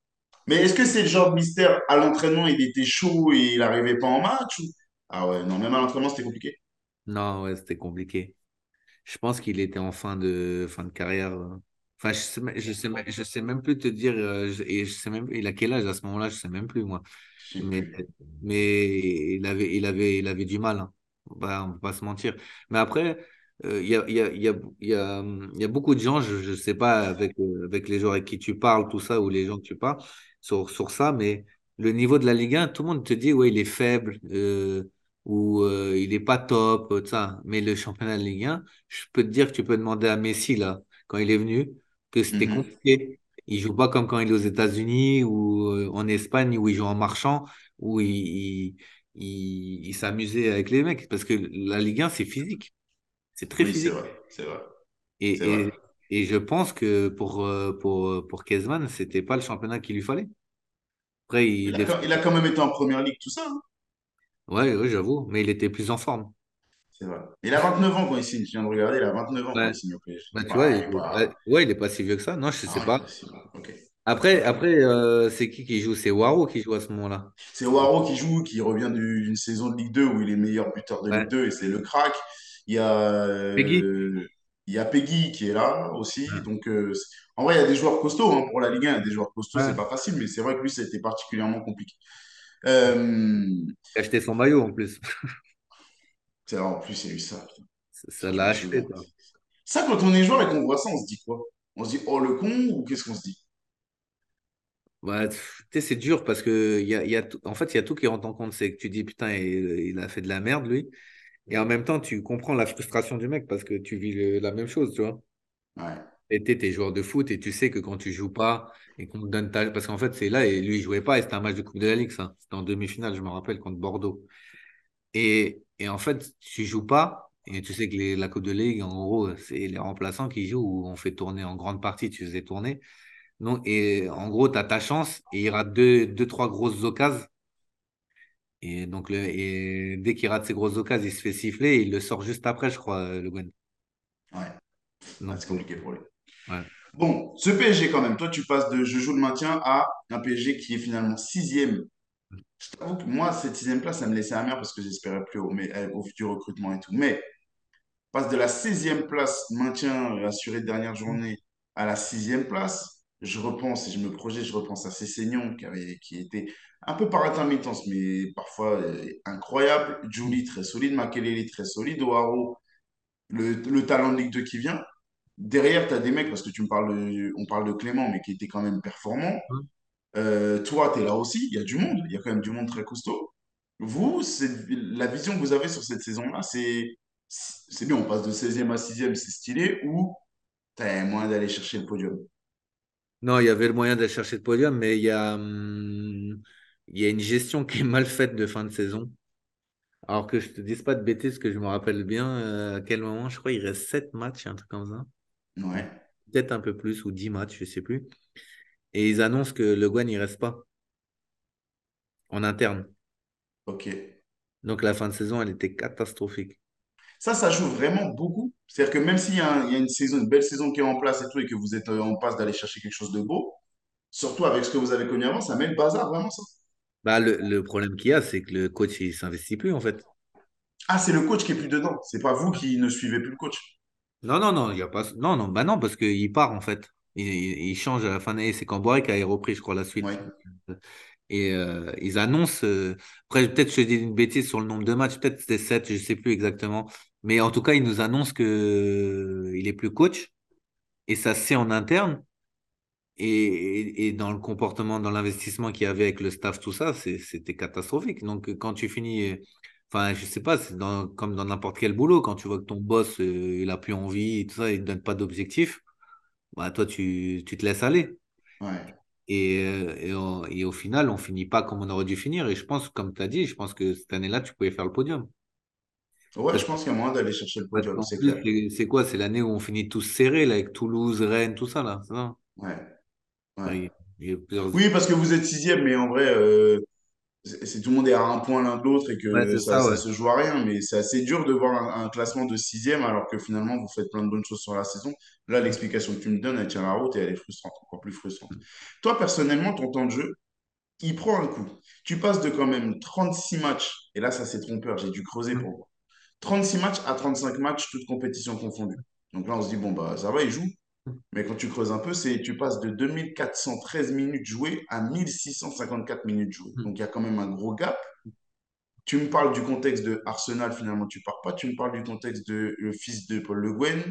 Mais est-ce que c'est le genre de mystère à l'entraînement, il était chaud et il n'arrivait pas en match ou... Ah ouais, non, même à l'entraînement, c'était compliqué. Non, ouais, c'était compliqué. Je pense qu'il était en fin de, fin de carrière. Enfin, je sais, je sais, même- je sais même plus te dire, euh, je- et je sais même, il a quel âge à ce moment-là, je sais même plus, moi. Mais, mais il avait, il avait, il avait du mal. Hein. Bah, on ne peut pas se mentir. Mais après, euh, il y a, y a, y a, y a, y a beaucoup de gens, je ne sais pas avec, euh, avec les gens avec qui tu parles, tout ça, ou les gens que tu parles sur, sur ça, mais le niveau de la Ligue 1, tout le monde te dit, ouais, il est faible, euh, ou euh, il n'est pas top, tout ça. Mais le championnat de Ligue 1, je peux te dire que tu peux demander à Messi, là, quand il est venu, que c'était Mhm. compliqué. Il joue pas comme quand il est aux États-Unis ou euh, en Espagne où il joue en marchant, où il, il, il- il s'amusait avec les mecs. Parce que la Ligue 1, c'est physique. C'est très Oui, physique. c'est vrai, Et, vrai. et, et je pense que pour, euh, pour, euh, pour Kezman, c'était pas le championnat qu'il lui fallait. Après, il, Il a, des quand- fois- il a quand même été en première ligue, tout ça, hein. ouais, ouais, j'avoue, mais il était plus en forme. C'est vrai. Il a 29 ans quand il signe. Je viens de regarder, il a 29 ans quand il signe au PSG. Bah, tu vois, Bah, il est ouais, pas. ouais, il est pas si vieux que ça. Non, je sais Ah, pas. Après, après euh, c'est qui qui joue? C'est Waro qui joue à ce moment-là. C'est Waro qui joue, qui revient du- d'une saison de Ligue 2 où il est meilleur buteur de Ligue Ouais. 2 et c'est le crack. Il y a, Peggy? euh, il y a Peggy qui est là aussi. Ouais. Donc, euh, c'est- en vrai, il y a des joueurs costauds hein, pour la Ligue 1. Il y a des joueurs costauds, c'est Ouais. pas facile, mais c'est vrai que lui, c'était particulièrement compliqué. Il a acheté son maillot en plus. C'est vrai, en plus, il y a eu ça. putain. ça l'a quoi. Ça, quand on est joueur et qu'on voit ça, on se dit quoi? On se dit, oh le con, ou qu'est-ce qu'on se dit? Sais, c'est dur parce que y a, y a en fait, il y a tout qui rentre en compte. C'est que tu dis, putain, il, il a fait de la merde, lui. Et en même temps, tu comprends la frustration du mec parce que tu vis le- la même chose, tu vois. Ouais, Et t'es t'es joueur de foot et tu sais que quand tu joues pas et qu'on te donne ta... Parce qu'en fait, c'est là, et lui, il jouait pas et c'était un match de Coupe de la Ligue, ça. C'était en demi-finale, je me rappelle, contre Bordeaux. Et, et en fait, tu joues pas et tu sais que les- la Coupe de Ligue, en gros, c'est les remplaçants qui jouent où on fait tourner en grande partie, tu faisais tourner. Non, et en gros, tu as ta chance et il rate deux, deux, trois grosses occasions. Et donc, le, et dès qu'il rate ces grosses occasions, il se fait siffler et il le sort juste après, je crois, Le Guen. ouais, c'est Donc, euh, compliqué pour lui. ouais. Bon, ce PSG quand même, toi tu passes de je joue le maintien à un PSG qui est finalement sixième. Je t'avoue que moi, cette sixième place, ça me laissait amer parce que j'espérais plus haut, mais euh, au futur recrutement et tout. Mais passe de la 16e place, maintien assuré de dernière journée, à la sixième place, je repense et je me projette, je repense à ces saignons qui, avaient, qui étaient un peu par intermittence, mais parfois euh, incroyables. Julie, très solide. Makelele, très solide. Oaro, le, le talent de Ligue 2 qui vient. Derrière, tu as des mecs, parce que tu me parles on parle de Clément, mais qui était quand même performant. Euh, toi, tu es là aussi, il y a du monde, il y a quand même du monde très costaud. Vous, c'est- la vision que vous avez sur cette saison-là, c'est c'est bien, on passe de 16e à 6e, c'est stylé, ou tu as moyen d'aller chercher le podium? Non, il y avait le moyen d'aller chercher le podium, mais il y a, hum, il y a une gestion qui est mal faite de fin de saison. Alors que je te dise pas de bêtises, que je me rappelle bien euh, à quel moment, je crois il reste 7 matchs, un truc comme ça. Ou Ouais, Peut-être un peu plus, ou 10 matchs, je sais plus. Et ils annoncent que Le Guen, il reste pas en interne. ok. Donc la fin de saison, elle était catastrophique. Ça, ça joue vraiment beaucoup. C'est-à-dire que même s'il y y a une saison, une belle saison qui est en place et tout, et que vous êtes euh, en passe d'aller chercher quelque chose de beau, surtout avec ce que vous avez connu avant, ça met le bazar, vraiment ça. Bah, le, le problème qu'il y a, c'est que le coach, il s'investit plus, en fait. Ah, c'est le coach qui est plus dedans, c'est pas vous qui ne suivez plus le coach. Non, non, non, il y a pas. Non, non, bah non, parce qu'il part, en fait. Il, il- il change à la fin d'année. C'est Camboire qui a repris, je crois, la suite. Ouais, Et euh, ils annoncent. euh, Après, peut-être je dis une bêtise sur le nombre de matchs, peut-être c'était 7, je sais plus exactement. Mais en tout cas, ils nous annoncent que euh, est plus coach. Et ça se sait en interne. Et, et, et dans le comportement, dans l'investissement qu'il y avait avec le staff, tout ça, c'est- c'était catastrophique. Donc, quand tu finis, enfin, je sais pas, c'est comme dans n'importe quel boulot, quand tu vois que ton boss, euh, il a plus envie, et tout ça, il te donne pas d'objectif, bah, toi, tu, tu te laisses aller. ouais. Et, euh, et, on- et au final, on finit pas comme on aurait dû finir. Et je pense, comme tu as dit, je pense que cette année-là, tu pouvais faire le podium. Ouais, je pense qu'il y a moyen d'aller chercher le podium, c'est quoi? C'est l'année où on finit tous serrés, là, avec Toulouse, Rennes, tout ça, là. c'est ça? Ouais, ouais. Enfin, il y a il y a plusieurs... Oui, parce que vous êtes sixième, mais en vrai, euh, c'est tout le monde est à un point l'un de l'autre et que ça, ça, se joue à rien. Mais c'est assez dur de voir un, un classement de sixième alors que finalement, vous faites plein de bonnes choses sur la saison. Là, l'explication que tu me donnes, elle tient la route et elle est frustrante, encore plus frustrante. Toi, personnellement, ton temps de jeu, il prend un coup. Tu passes de quand même 36 matchs, et là, ça c'est trompeur, j'ai dû creuser pour voir. 36 matchs à 35 matchs, toutes compétitions confondues. Donc là, on se dit, bon, bah, ça va, il joue. Mais quand tu creuses un peu, c'est tu passes de 2413 minutes jouées à 1654 minutes jouées. Donc il y a quand même un gros gap. Tu me parles du contexte de Arsenal, finalement, tu pars pas. Tu me parles du contexte de le fils de Paul Le Guen.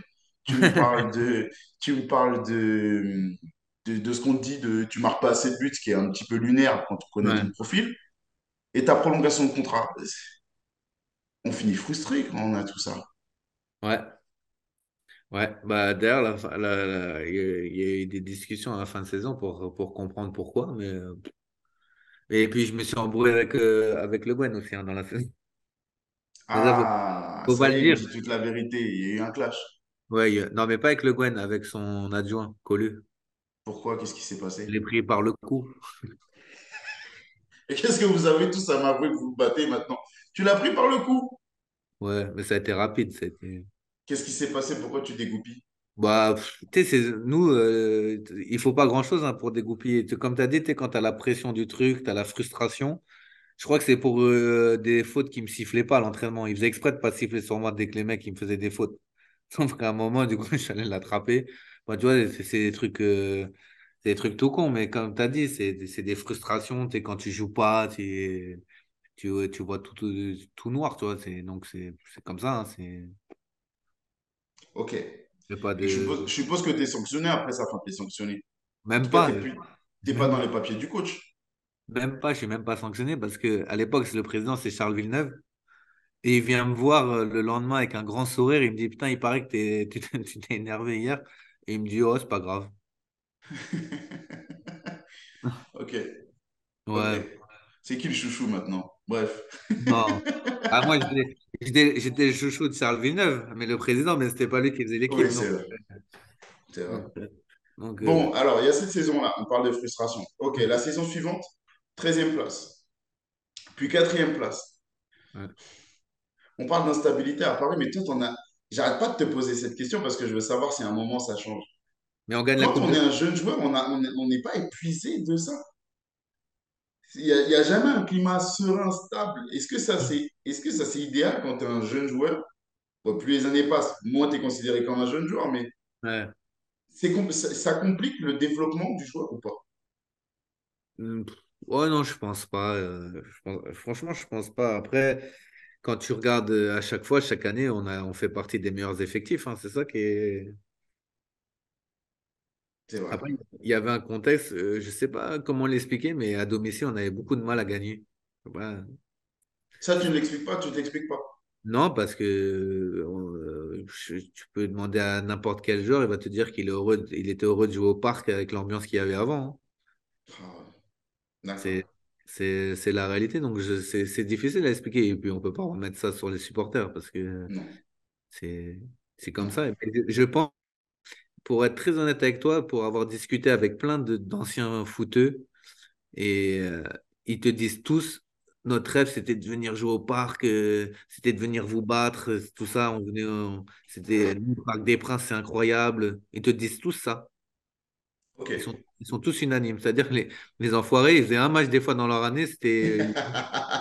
Tu me parles de, tu me parles de, de, de ce qu'on te dit de tu marques pas assez de buts, ce qui est un petit peu lunaire quand on connaît Ouais. ton profil. Et ta prolongation de contrat. On finit frustré quand on a tout ça. Ouais. Ouais. Bah, d'ailleurs, la fin- la- la- il y, a il y a eu des discussions à la fin de saison pour, pour comprendre pourquoi. Mais, euh, Et puis, je me suis embrouillé avec, euh, avec Le Guen aussi hein, dans la saison. Mais ça, faut, Ah, faut ça pas y le est, il me dire. dit toute la vérité. Il y a eu un clash. Ouais, il y a- non, mais pas avec Le Guen, avec son adjoint, Colu. Pourquoi? Qu'est-ce qui s'est Je passé? l'ai pris par le cou. Et qu'est-ce que vous avez tous à m'avouer que vous vous battez maintenant? Tu l'as pris par le cou. Ouais, mais ça a été rapide. Ça a été... Qu'est-ce qui s'est passé? Pourquoi tu dégoupilles? Bah, tu sais, nous, euh, il faut pas grand-chose hein, pour dégoupiller. Comme tu as dit, quand tu as la pression du truc, tu as la frustration. Je crois que c'est pour euh, des fautes qui me sifflaient pas à l'entraînement. Ils faisaient exprès de pas siffler sur moi dès que les mecs me faisaient des fautes. Sauf qu'à un moment, du coup, je suis allé l'attraper. Bah, tu vois, c'est des trucs, euh, des trucs tout cons, mais comme tu as dit, c'est des frustrations. Quand tu joues pas, tu, tu, tu vois tout, tout, noir, tu vois. Donc, c'est comme ça. hein. Ok. Pas je suppose, je suppose que tu es sanctionné après ça, enfin, tu es sanctionné. Même cas, tu pas. n'es pas dans pas. les papiers du coach. Même pas. Je suis même pas sanctionné parce que à l'époque, c'est le président, c'est Charles Villeneuve. Et il vient me voir euh, le lendemain avec un grand sourire. Il me dit, putain, il paraît que t'es- tu t'es énervé hier. Et il me dit, oh, c'est pas grave. Ok, ok. Ouais. C'est qui le chouchou maintenant? Bref. Non. Ah, moi, j'étais le chouchou de Charles Villeneuve, mais le président, mais c'était pas lui qui faisait Oui, l'équipe. c'est vrai. C'est vrai. donc, euh, euh, Bon, alors, il y a cette saison-là. On parle de frustration. Ok, la saison suivante, treizième place. Puis quatrième place. ouais. On parle d'instabilité à Paris, mais toi, t'en as... J'arrête pas de te poser cette question parce que je veux savoir si à un moment ça change. Mais on gagne la Quand Coupe on de est un jeune joueur, on a, on on n'est pas épuisé de ça. Il n'y a, jamais un climat serein, stable. Est-ce que ça, c'est, c'est idéal quand tu es un jeune joueur? Bon, plus les années passent, moins tu es considéré comme un jeune joueur, mais Ouais. ça, ça complique le développement du joueur ou pas? Hum, Ouais, non, je pense pas. euh, je pense- franchement, je pense pas. Après, quand tu regardes euh, à chaque fois, chaque année, on a, on fait partie des meilleurs effectifs. hein, c'est ça qui est. Vrai. Après, il y avait un contexte, euh, je sais pas comment l'expliquer, mais à domicile, on avait beaucoup de mal à gagner. Ouais. Ça, tu ne l'expliques pas, tu ne t'expliques pas. Non, parce que euh, je- tu peux demander à n'importe quel joueur, il va te dire qu'il est heureux, de- il était heureux de jouer au parc avec l'ambiance qu'il y avait avant. hein. D'accord. C'est, la réalité, donc c'est, difficile à expliquer. Et puis, on peut pas remettre ça sur les supporters parce que c'est, comme non. ça. Et je pense, pour être très honnête avec toi, pour avoir discuté avec plein d'anciens footeux, Et euh, ils te disent tous, notre rêve, c'était de venir jouer au parc, euh, c'était de venir vous battre, tout ça. On venait, c'était le Parc des Princes, c'est incroyable. Ils te disent tous ça. Ils sont, ils sont tous unanimes. C'est-à-dire que les, les enfoirés, ils faisaient un match des fois dans leur année, c'était,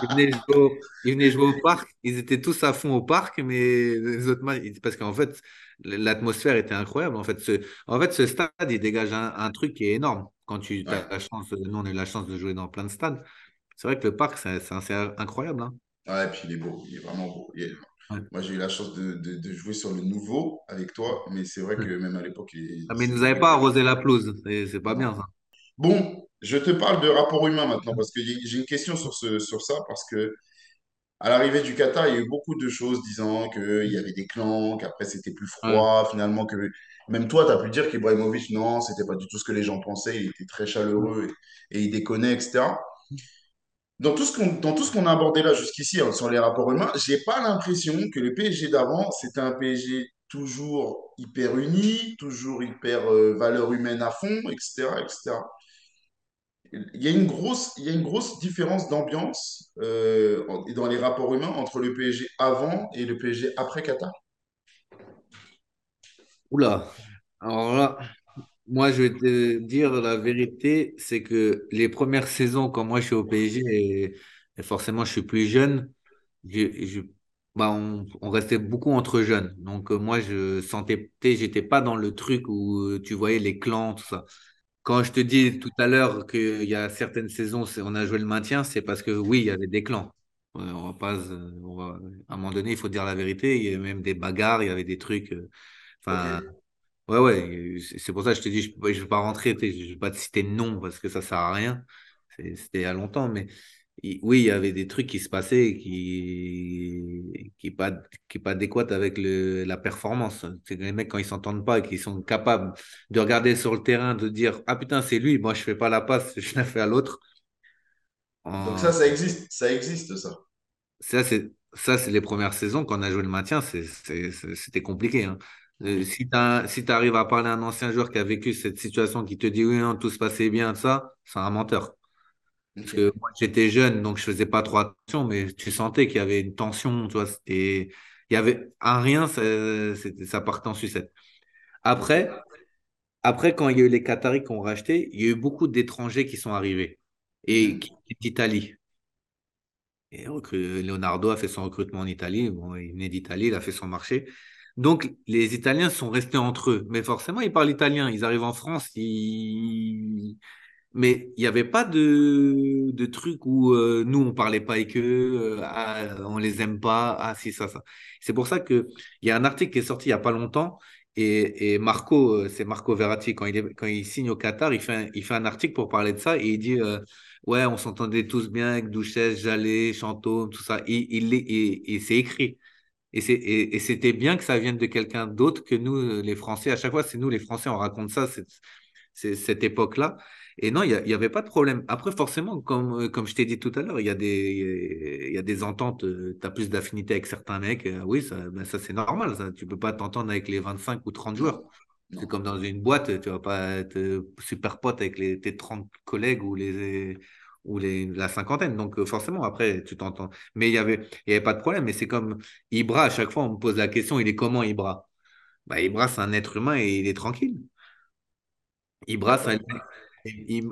ils venaient jouer au, ils venaient jouer au parc, ils étaient tous à fond au parc, mais les autres matchs, parce qu'en fait, l'atmosphère était incroyable. En fait, ce, en fait, ce stade, il dégage un, un truc qui est énorme. Quand tu Ouais. as la chance, nous, on a eu la chance de jouer dans plein de stades. C'est vrai que le parc, c'est incroyable. hein. Ouais, et puis il est beau, il est vraiment beau. Il est- Ouais. Moi, j'ai eu la chance de, de- de jouer sur le nouveau avec toi, mais c'est vrai que même à l'époque, il- Ah, mais ils nous mieux. pas arrosé la pelouse. C'est pas bien, ça. Bon, je te parle de rapport humain maintenant parce que j'ai une question sur ce, sur ça parce que à l'arrivée du Qatar, il y a eu beaucoup de choses disant qu'il y avait des clans, qu'après c'était plus Ouais. froid, finalement que même toi, tu as pu dire qu'Ibrahimovic, non, c'était pas du tout ce que les gens pensaient, il était très chaleureux et, et il déconnait, etc. Dans tout ce qu'on, dans tout ce qu'on a abordé là jusqu'ici hein, sur les rapports humains, j'ai pas l'impression que le PSG d'avant, c'était un PSG toujours hyper uni, toujours hyper euh, valeur humaine à fond, etc., etc. Il y a une grosse, il y a une grosse différence d'ambiance euh, dans les rapports humains entre le PSG avant et le PSG après Qatar. Oula. Alors là, moi, je vais te dire la vérité, c'est que les premières saisons, quand moi je suis au PSG, et, forcément je suis plus jeune, je, je- bah, on, restait beaucoup entre jeunes. Donc euh, moi, je sentais, j'étais pas dans le truc où euh, tu voyais les clans, tout ça. Quand je te dis tout à l'heure qu'il y a certaines saisons, on a joué le maintien, c'est parce que oui, il y avait des clans. On euh, à un moment donné, il faut dire la vérité. Il y avait même des bagarres, il y avait des trucs. Enfin, Ouais, ouais, c'est pour ça que je te dis, je ne vais pas rentrer, je ne vais pas te citer de nom parce que ça ne sert à rien. C'était il y a longtemps, mais oui, il y avait des trucs qui se passaient qui qui pas qui pas adéquats avec le, la performance. C'est les mecs, quand ils s'entendent pas et qu'ils sont capables de regarder sur le terrain, de dire Ah putain, c'est lui, moi je fais pas la passe, je la fais à l'autre. donc ça, ça existe, ça existe ça. Ça, c'est ça, c'est les premières saisons quand on a joué le maintien, c'était compliqué. hein. Euh, si tu si arrives à parler à un ancien joueur qui a vécu cette situation, qui te dit oui, non, tout se passait bien, ça, c'est un menteur. Parce que moi, j'étais jeune, donc je faisais pas trop attention, mais tu sentais qu'il y avait une tension, tu vois, c'était, il y avait un rien, ça, ça partait en sucette. Après, après, quand il y a eu les Qataris qui ont racheté, il y a eu beaucoup d'étrangers qui sont arrivés et Mhm. qui d'Italie. Et Leonardo a fait son recrutement en Italie. Bon, il venait d'Italie, il a fait son marché. Donc, les Italiens sont restés entre eux. Mais forcément, ils parlent italien. Ils arrivent en France, Mais il n'y avait pas de, truc où euh, nous, on parlait pas avec eux, euh, ah, on les aime pas, ah si, ça, ça. C'est pour ça qu'il y a un article qui est sorti il n'y a pas longtemps, et, et Marco, euh, c'est Marco Verratti, quand il, il signe au Qatar, il fait, un, il article pour parler de ça, et il dit, ouais, on s'entendait tous bien avec Douchès, Jallet, Chantôme, tout ça. Il, il, et, et c'est écrit. Et, c'est, et, et c'était bien que ça vienne de quelqu'un d'autre que nous, les Français. À chaque fois, c'est nous, les Français, on raconte ça, cette époque-là. Et non, il n'y avait pas de problème. Après, forcément, comme, comme je t'ai dit tout à l'heure, il y, a des, il y a des ententes, tu as plus d'affinité avec certains mecs. oui, ça, ben ça c'est normal. Ça. Tu ne peux pas t'entendre avec les 25 ou 30 joueurs. C'est comme dans une boîte, tu ne vas pas être super pote avec les, tes 30 collègues ou, les, ou les, la cinquantaine. Donc, forcément, après, tu t'entends. Mais il n'y avait, y avait pas de problème. Mais c'est comme Ibra, à chaque fois, on me pose la question il est comment Ibra? Bah, Ibra, c'est un être humain et il est tranquille. Ibra, c'est un,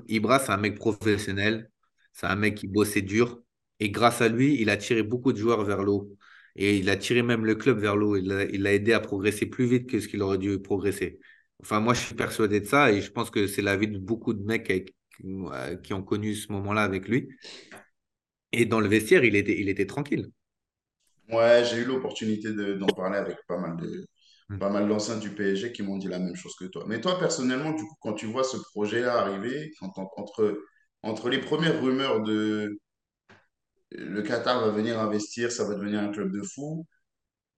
Ibra, c'est un mec professionnel, c'est un mec qui bossait dur. Et grâce à lui, il a tiré beaucoup de joueurs vers l'eau. Et il a tiré même le club vers l'eau. Il l'a aidé à progresser plus vite que ce qu'il aurait dû progresser. Enfin, moi, je suis persuadé de ça et je pense que c'est l'avis de beaucoup de mecs euh, qui ont connu ce moment-là avec lui. Et dans le vestiaire, il était, il était tranquille. Ouais, j'ai eu l'opportunité d'en parler avec pas mal de, Hmm. pas mal d'anciens du PSG qui m'ont dit la même chose que toi. Mais toi, personnellement, du coup, quand tu vois ce projet-là arriver, quand, entre, entre les premières rumeurs de le Qatar va venir investir, ça va devenir un club de fou,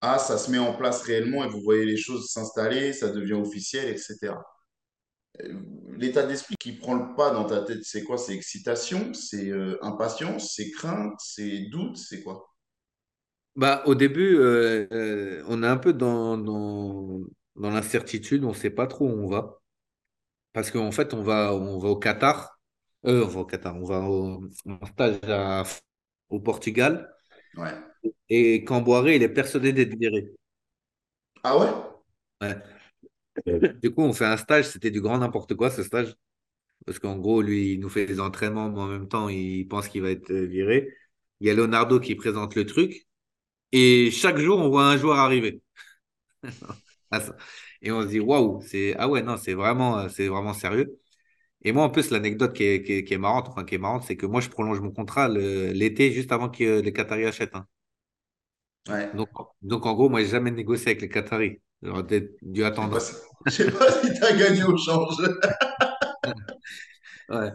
ah, ça se met en place réellement et vous voyez les choses s'installer, ça devient officiel, etc. Euh, L'état d'esprit qui prend le pas dans ta tête, c'est quoi? C'est excitation, c'est euh, impatience, c'est crainte, c'est doute, c'est quoi? Bah, au début, euh, euh, on est un peu dans, dans, dans l'incertitude, on ne sait pas trop où on va. Parce qu'en fait, on va, on va au Qatar. On va au Qatar, on va au, en stage à- au Portugal. Ouais. Et Camboiré, il est persuadé d'être viré. Ah ouais? Ouais. Du coup, on fait un stage, c'était du grand n'importe quoi ce stage. Parce qu'en gros, lui, il nous fait des entraînements, mais en même temps, il pense qu'il va être euh, viré. Il y a Leonardo qui présente le truc. Et chaque jour, on voit un joueur arriver. Ah. Et on se dit, waouh, c'est ah ouais, non, c'est vraiment, euh, c'est vraiment sérieux. Et moi, en plus, l'anecdote qui est, qui est- qui est marrante, enfin qui est marrante, c'est que moi, je prolonge mon contrat l'été juste avant que les Qataris achètent. hein. Ouais. Donc, donc, en gros, moi, j'ai jamais négocié avec les Qataris. J'aurais peut-être dû Je sais pas attendre. si, je sais pas si t'as gagné au change. Ouais.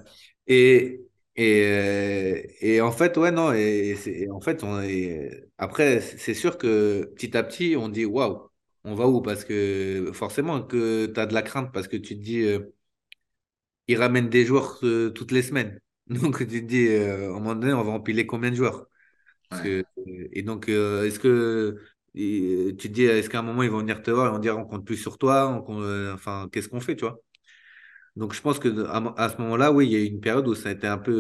Et, et, euh, et en fait, ouais, non, et, en fait, on est... après, c'est sûr que petit à petit, on dit, waouh, on va où? Parce que forcément que tu as de la crainte, parce que tu te dis, euh, ils ramènent des joueurs euh, toutes les semaines. Donc, tu te dis, euh, à un moment donné, on va empiler combien de joueurs? Parce Ouais. que, et donc, est-ce que et tu te dis, est-ce qu'à un moment, ils vont venir te voir et vont dire, on compte plus sur toi, on euh, enfin, qu'est-ce qu'on fait, tu vois? Donc, je pense que à, à ce moment-là, oui, il y a eu une période où ça a été un peu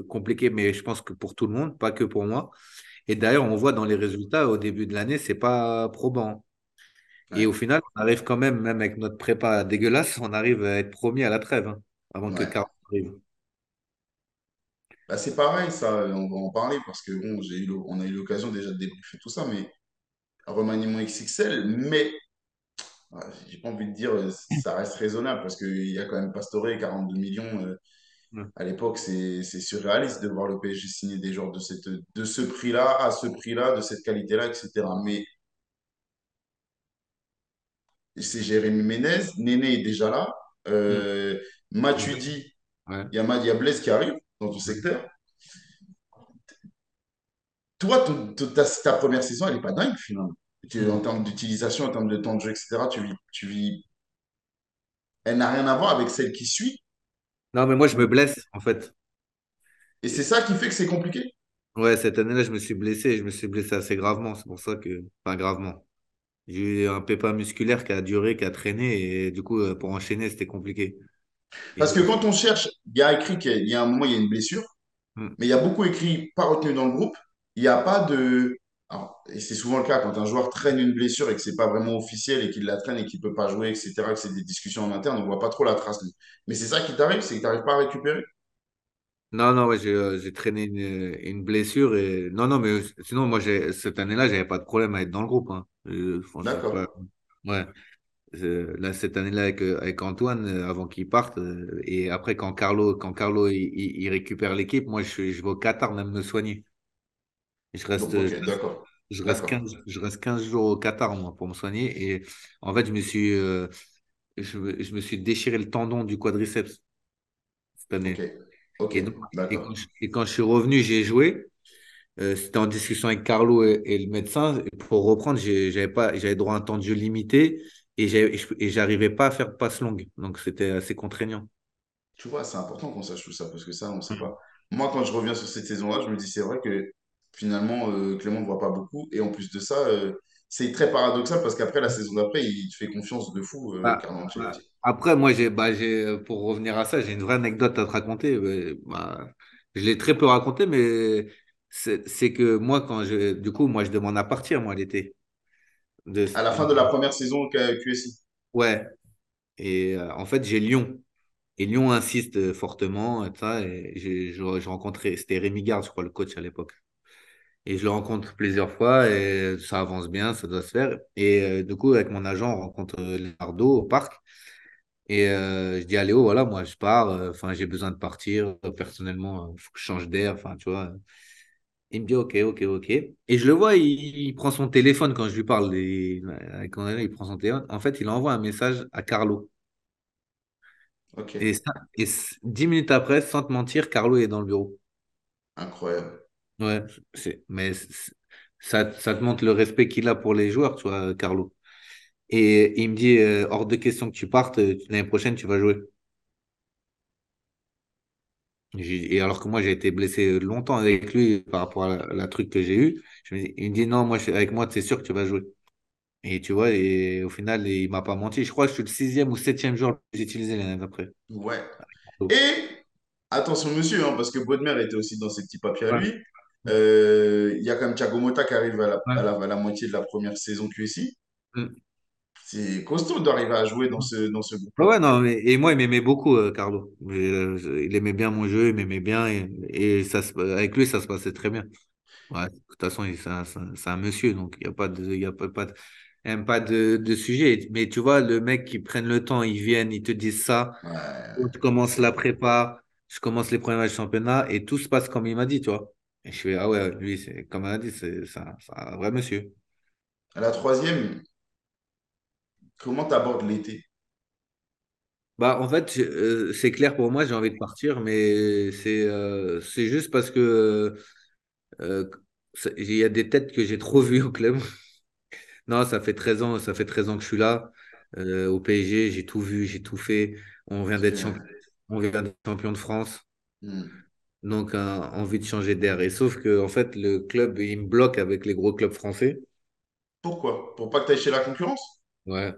euh, compliqué, mais je pense que pour tout le monde, pas que pour moi. Et d'ailleurs, on voit dans les résultats au début de l'année, c'est pas probant. Et au final, on arrive quand même, même avec notre prépa dégueulasse, on arrive à être premier à la trêve, hein, avant que. 40 arrive. Bah, c'est pareil, ça, on va en parler parce que bon, j'ai eu, on a eu l'occasion déjà de débriefer tout ça, mais remaniement XXL, mais ouais, j'ai pas envie de dire euh, ça reste raisonnable parce qu'il y a quand même Pastore, 42 millions. euh, à l'époque, c'est surréaliste de voir le PSG signer des joueurs de, cette, de ce prix-là, à ce prix-là, de cette qualité-là, etc. Mais c'est Jérémy Ménez, Néné est déjà là, Mm. euh, Ouais. il y a, y a Blaise qui arrive dans ton secteur. Toi, ta, ta première saison, elle n'est pas dingue finalement. Tu- en termes d'utilisation, en termes de temps de jeu, etc., tu vis, tu vis... elle n'a rien à voir avec celle qui suit. Non, mais moi, je me blesse, en fait. Et c'est ça qui fait que c'est compliqué? Ouais, cette année-là, je me suis blessé. Je me suis blessé assez gravement. C'est pour ça que. Enfin, gravement. J'ai eu un pépin musculaire qui a duré, qui a traîné. Et du coup, euh, pour enchaîner, c'était compliqué. Parce que quand on cherche, il y a écrit qu'il y a un moment, il y a une blessure, mm, mais il y a beaucoup écrit pas retenu dans le groupe. Il n'y a pas de. Alors, et c'est souvent le cas quand un joueur traîne une blessure et que c'est pas vraiment officiel et qu'il la traîne et qu'il peut pas jouer, etc., que c'est des discussions en interne, on voit pas trop la trace. Mais c'est ça qui t'arrive, c'est que tu n'arrives pas à récupérer? non, non, ouais, j'ai euh, j'ai traîné une, une blessure. Et... Non, non, mais euh, sinon, moi, cette année-là, j'avais pas de problème à être dans le groupe. Hein. Euh, D'accord. pas... Ouais. Là, cette année-là, avec, avec Antoine, avant qu'il parte, et après, quand Carlo, quand Carlo il, récupère l'équipe, moi, je, je vais au Qatar même me soigner. Je reste, Donc, je reste, d'accord. je reste D'accord. 15, je reste 15 jours au Qatar, moi, pour me soigner. Et en fait, je me suis, euh, je, je me suis déchiré le tendon du quadriceps cette année. Ok. Et, donc, et, quand je, et quand je suis revenu, j'ai joué. Euh, c'était en discussion avec Carlo et, et le médecin. Pour reprendre, j'avais pas, j'avais droit à un temps de jeu limité et j'arrivais pas à faire de passe longue. Donc, c'était assez contraignant. Tu vois, c'est important qu'on sache tout ça parce que ça, on ne sait Mm. pas. Moi, quand je reviens sur cette saison-là, je me dis, c'est vrai que finalement, euh, Clément ne voit pas beaucoup. Et en plus de ça, euh, c'est très paradoxal parce qu'après, la saison d'après, il te fait confiance de fou, euh, Bah, Carlo bah, après, moi, j'ai, bah, j'ai, pour revenir à ça, j'ai une vraie anecdote à te raconter. Bah, je l'ai très peu raconté, mais c'est c'est que moi, quand je, du coup, moi, je demande à partir, moi, l'été. De, À la fin de la première saison QSI. ouais. Et euh, en fait, j'ai Lyon. Et Lyon insiste fortement, et ça, et j'ai je, je rencontrais, c'était Rémi Garde, je crois, le coach à l'époque. Et je le rencontre plusieurs fois et ça avance bien, ça doit se faire. Et euh, du coup, avec mon agent, on rencontre euh, Leonardo au parc. Et euh, je dis à Léo, voilà, moi je pars, enfin j'ai besoin de partir, personnellement, il faut que je change d'air, enfin tu vois. Il me dit, ok, ok, ok. Et je le vois, il, il prend son téléphone quand je lui parle. Et, avec mon agent, il prend son téléphone. En fait, il envoie un message à Carlo. Et, ça, et c- dix minutes après, sans te mentir, Carlo est dans le bureau. Incroyable. Ouais, c'est, mais c'est- ça, ça te montre le respect qu'il a pour les joueurs, tu vois, Carlo. Et il me dit, euh, hors de question que tu partes, euh, l'année prochaine, tu vas jouer. J'ai- Et alors que moi, j'ai été blessé longtemps avec lui par rapport à la, la truc que j'ai eu. Je me dis, il me dit, non, moi, je- avec moi, c'est sûr que tu vas jouer. Et tu vois, et au final, il m'a pas menti. Je crois que je suis le sixième ou septième joueur que j'ai utilisé l'année d'après. Ouais. Et attention, monsieur, hein, parce que Bodmer était aussi dans ses petits papiers à Ouais. lui. Euh, Il y a quand même Thiago Motta qui arrive à la, à la, à la moitié de la première saison QSI. Mm. C'est costaud d'arriver à jouer dans ce, dans ce Ouais, groupe-là. ouais, non, mais, et moi, il m'aimait beaucoup, euh, Carlo. Euh, il aimait bien mon jeu, il m'aimait bien. Et, et ça, avec lui, ça se passait très bien. Ouais, de toute façon, c'est un, monsieur, donc il n'y a pas de, y a pas, pas de, même pas de, de sujet. Mais tu vois, le mec qui prennent le temps, ils viennent, ils te disent ça. Ouais, Je commence la prépa, je commence les premiers matchs de championnat et tout se passe comme il m'a dit, tu vois. Et je fais, ah ouais, lui, c'est, comme il a dit, c'est c'est un, c'est un vrai monsieur. À la troisième, comment tu abordes l'été? Bah, en fait, euh, c'est clair pour moi, j'ai envie de partir, mais c'est euh, c'est juste parce que euh, il y a des têtes que j'ai trop vues au club. Non, ça fait 13 ans, ça fait 13 ans que je suis là. Au PSG, j'ai tout vu, j'ai tout fait. On vient d'être champion, on vient d'être champion de France. Hmm. Donc, envie de changer d'air. Et sauf que, en fait, le club, il me bloque avec les gros clubs français. Pourquoi? Pour pas que tu ailles chez la concurrence? Ouais.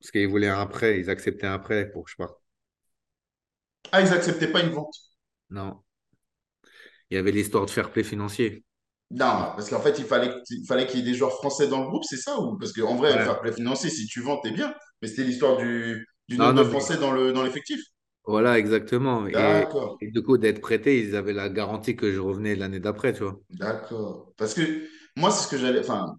Parce qu'ils voulaient un prêt, ils acceptaient un prêt pour que je parte. Ah, ils acceptaient pas une vente? Non. Il y avait l'histoire de fair play financier. Non, parce qu'en fait, il fallait, il fallait qu'il y ait des joueurs français dans le groupe, c'est ça? Ou... Parce qu'en vrai, le fair play financier, si tu vends, t'es bien. Mais c'était l'histoire du, nombre de Français dans le, dans l'effectif. Voilà, exactement. Et, D'accord. et du coup, d'être prêté, ils avaient la garantie que je revenais l'année d'après, tu vois. D'accord. Parce que moi, c'est ce que j'allais. Enfin,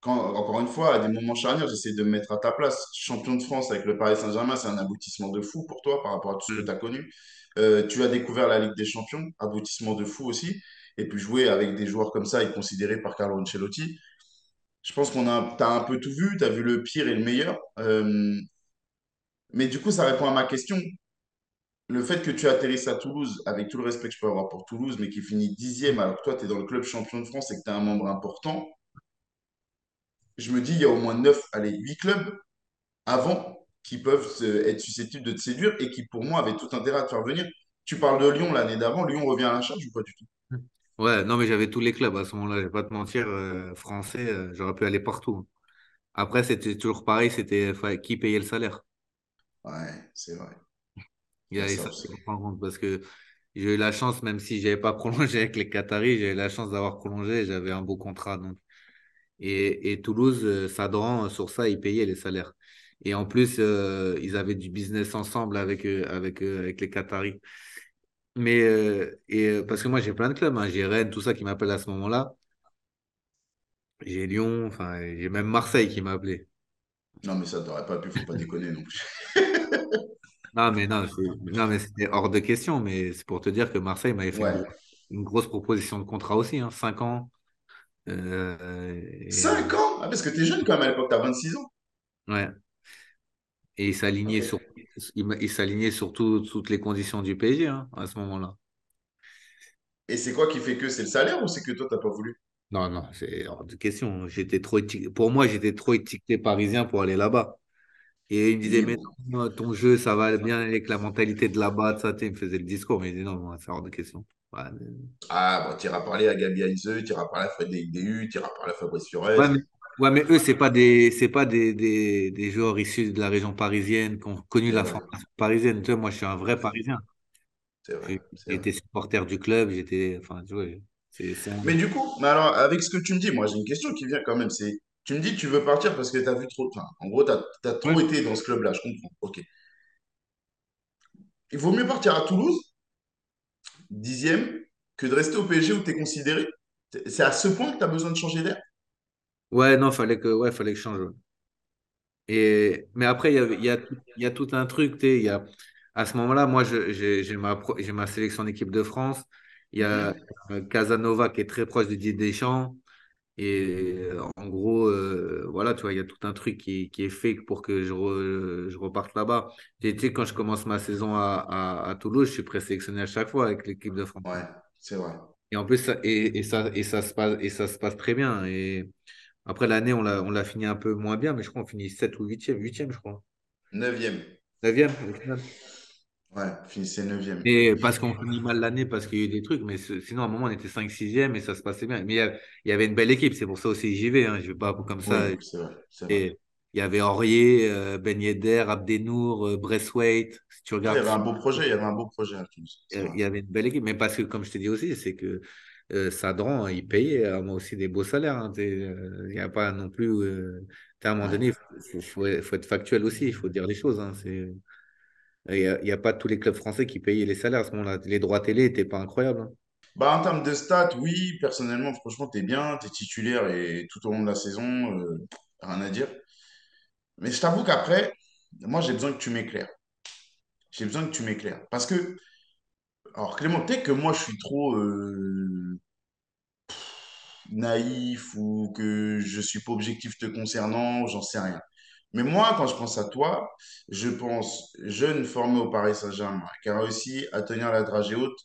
quand, encore une fois, à des moments charnières, j'essaie de me mettre à ta place. Champion de France avec le Paris Saint-Germain, c'est un aboutissement de fou pour toi par rapport à tout ce que tu as connu. Euh, tu as découvert la Ligue des Champions, aboutissement de fou aussi. Et puis jouer avec des joueurs comme ça et considérés par Carlo Ancelotti. Je pense qu'on a, t'as un peu tout vu, tu as vu le pire et le meilleur. Euh, mais du coup, ça répond à ma question. Le fait que tu atterrisses à Toulouse, avec tout le respect que je peux avoir pour Toulouse, mais qui finit dixième alors que toi, tu es dans le club champion de France et que tu es un membre important, je me dis, il y a au moins neuf, allez, huit clubs avant qui peuvent être susceptibles de te séduire et qui, pour moi, avaient tout intérêt à te faire venir. Tu parles de Lyon l'année d'avant, Lyon revient à la charge ou pas du tout? Ouais, non, mais j'avais tous les clubs à ce moment-là, je vais pas te mentir, euh, français, euh, j'aurais pu aller partout. Après, c'était toujours pareil, c'était qui payait le salaire? Ouais, c'est vrai. Il y a ça en compte parce que j'ai eu la chance, même si j'avais pas prolongé avec les Qataris, j'ai eu la chance d'avoir prolongé, j'avais un beau contrat. Donc. Et, et Toulouse, euh, Sadran, euh, sur ça, ils payaient les salaires. Et en plus, euh, ils avaient du business ensemble avec, euh, avec, euh, avec les Qataris. Mais euh, et, euh, parce que moi, j'ai plein de clubs, hein. J'ai Rennes, tout ça qui m'appelle à ce moment-là. J'ai Lyon, enfin, j'ai même Marseille qui m'a appelé. Non, mais ça t'aurait pas pu, faut pas déconner non plus. Non, mais non, non, mais c'était hors de question. Mais c'est pour te dire que Marseille m'avait fait une, Ouais. gro- une grosse proposition de contrat aussi, hein, 5 ans. Euh, et, euh, 5 ans? Ah, parce que t'es jeune quand même à l'époque, t'as 26 ans. ouais. Et il s'alignait sur, il, m'a- il s'alignait sur tout- toutes les conditions du PSG hein, à ce moment-là. Et c'est quoi qui fait que c'est le salaire ou c'est que toi, t'as pas voulu? Non, non, c'est hors de question. J'étais trop étiqueté- Pour moi, j'étais trop étiqueté parisien pour aller là-bas. Et il me disait, mais non, ton jeu, ça va bien avec la mentalité de là-bas, ça, tu il me faisait le discours, mais il dit non, moi, c'est hors de question. Ouais, ah, bon, t'iras parler à Gabi Heinze, t'iras parler à Frédéric Déhu, t'iras parler à Fabrice Fiorez. ouais, mais, ouais, mais eux, c'est pas des, c'est pas des, des, des joueurs issus de la région parisienne qui ont connu la vrai, formation parisienne. Tu vois, moi, je suis un vrai. Parisien. Été supporter du club, j'étais, enfin, tu vois, un- Mais du coup, mais alors, avec ce que tu me dis, moi, j'ai une question qui vient quand même. C'est, tu me dis que tu veux partir parce que t'as vu trop. Enfin, en gros, t'as, t'as trop Ouais. été dans ce club-là, je comprends. Ok. Il vaut mieux partir à Toulouse, dixième, que de rester au PSG où t'es considéré. C'est à ce point que t'as besoin de changer d'air? Ouais, non, fallait que, ouais, fallait que je change. ouais. Et, mais après, il y a, y a, y a tout un truc, tu il y a, à ce moment-là, moi, j'ai ma, ma sélection d'équipe de France. Il y a euh, Casanova qui est très proche de Didier Deschamps. Et euh, en gros, euh, voilà, tu vois, il y a tout un truc qui, qui est fait pour que je, re- je reparte là-bas. Tu sais, quand je commence ma saison à, à, à Toulouse, je suis présélectionné à chaque fois avec l'équipe de France. Ouais, c'est vrai. Et en plus, ça, et, et ça, et ça se passe, et ça se passe très bien. Et après l'année, on l'a, on l'a fini un peu moins bien, mais je crois qu'on finit 7 ou huitième huitième je crois. Neuvième. 9 au final. Ouais, finissez neuvième. Et parce qu'on finit mal l'année, parce qu'il y a eu des trucs, mais sinon, à un moment, on était 5 6 et ça se passait bien. Mais il y, a- il y avait une belle équipe, c'est pour ça aussi j'y vais. Hein. Je vais pas comme ça. Oui, c'est vrai, c'est vrai. Et il y avait Aurier, euh, Ben Yedder, Abdenour, euh, Braithwaite. Si tu Ouais, il y regardes, avait un beau projet, il y avait un beau projet vrai. il y avait une belle équipe. Mais parce que, comme je te dis aussi, c'est que euh, Sadran, il payait à moi aussi des beaux salaires. hein. Euh, Il n'y a pas non plus. euh, à un moment donné, il faut, faut- faut être factuel aussi, il faut dire les choses. hein. C'est, il n'y a, pas tous les clubs français qui payaient les salaires à ce moment-là. Les droits télé n'étaient pas incroyables. hein. Bah, en termes de stats, oui, personnellement, franchement, t'es bien, t'es titulaire et tout au long de la saison, euh, rien à dire. Mais je t'avoue qu'après, moi, j'ai besoin que tu m'éclaires. J'ai besoin que tu m'éclaires. Parce que, alors Clément, peut-être que moi, je suis trop euh, naïf ou que je suis pas objectif te concernant, j'en sais rien. Mais moi, quand je pense à toi, je pense jeune formé au Paris Saint-Germain, qui a réussi à tenir la dragée haute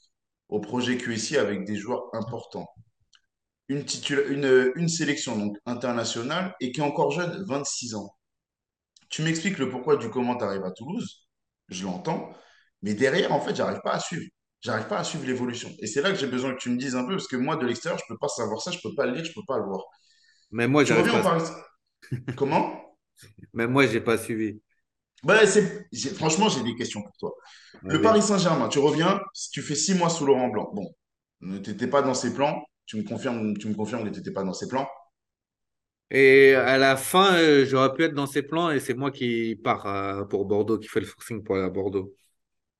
au projet QSI avec des joueurs importants. Une, titula- une, une sélection donc internationale et qui est encore jeune, 26 ans. Tu m'expliques le pourquoi du comment tu arrives à Toulouse, je l'entends, mais derrière, en fait, j'arrive pas à suivre. J'arrive pas à suivre l'évolution. Et c'est là que j'ai besoin que tu me dises un peu, parce que moi, de l'extérieur, je peux pas savoir ça, je peux pas le lire, je peux pas le voir. Mais moi, j'arrive pas. Paris. Comment? Même moi, j'ai pas suivi. Bah, franchement, j'ai des questions pour toi. Le Vas-y. Paris Saint-Germain, tu reviens, tu fais six mois sous Laurent Blanc. Bon, ne t'étais pas dans ses plans. Tu me confirmes, tu me confirmes que tu n'étais pas dans ses plans? Et à la fin, euh, j'aurais pu être dans ses plans et c'est moi qui pars euh, pour Bordeaux, qui fait le forcing pour aller à Bordeaux.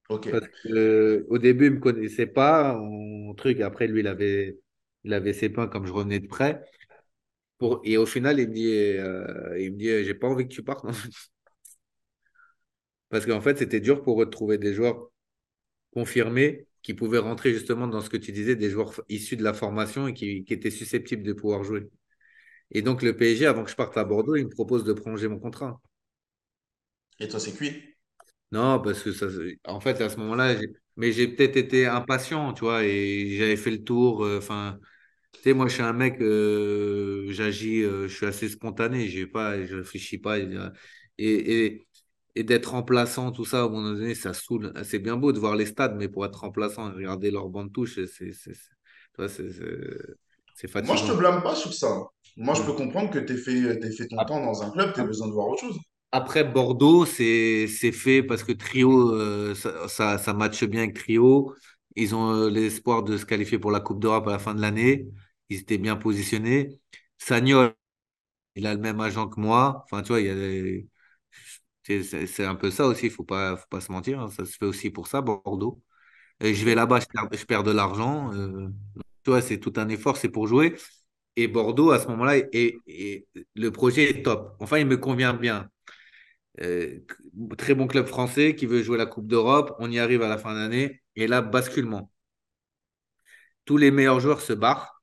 Ok. Parce que, euh, au début, il me connaissait pas, mon truc. Après, lui, il avait, il avait ses plans comme je revenais de près. Pour, et au final, il me dit, euh, il me dit, euh, j'ai pas envie que tu partes. Parce qu'en fait, c'était dur pour eux de trouver des joueurs confirmés qui pouvaient rentrer justement dans ce que tu disais, des joueurs issus de la formation et qui, qui étaient susceptibles de pouvoir jouer. Et donc, le PSG, avant que je parte à Bordeaux, il me propose de prolonger mon contrat. Et toi, c'est cuit? Non, parce que ça, en fait, à ce moment-là, mais j'ai peut-être été impatient, tu vois, et j'avais fait le tour. euh, Enfin, tu sais, moi, je suis un mec, euh, j'agis, euh, je suis assez spontané, j'ai pas, je réfléchis pas. Et, et, et d'être remplaçant, tout ça, à un moment donné, ça saoule. C'est bien beau de voir les stades, mais pour être remplaçant et regarder leur banc de touche, c'est, c'est, c'est Moi, je te fatigant. blâme pas sur ça. Moi, je peux Mm. comprendre que tu fait, t'aies fait ton temps dans un club, tu as besoin de voir autre chose. Après, Bordeaux, c'est c'est fait parce que Trio, euh, ça, ça, ça matche bien avec Trio. Ils ont euh, l'espoir de se qualifier pour la Coupe d'Europe à la fin de l'année. Ils étaient bien positionnés. Sagnol, il a le même agent que moi. Enfin, tu vois, il y a des- c'est un peu ça aussi, il faut pas, faut pas se mentir. hein. Ça se fait aussi pour ça, Bordeaux. Et je vais là-bas, je perds, de l'argent. euh, tu vois, c'est tout un effort, c'est pour jouer. Et Bordeaux, à ce moment-là, est- le projet est top. Enfin, il me convient bien. Euh, très bon club français qui veut jouer la Coupe d'Europe. On y arrive à la fin d'année. Et là, basculement. Tous les meilleurs joueurs se barrent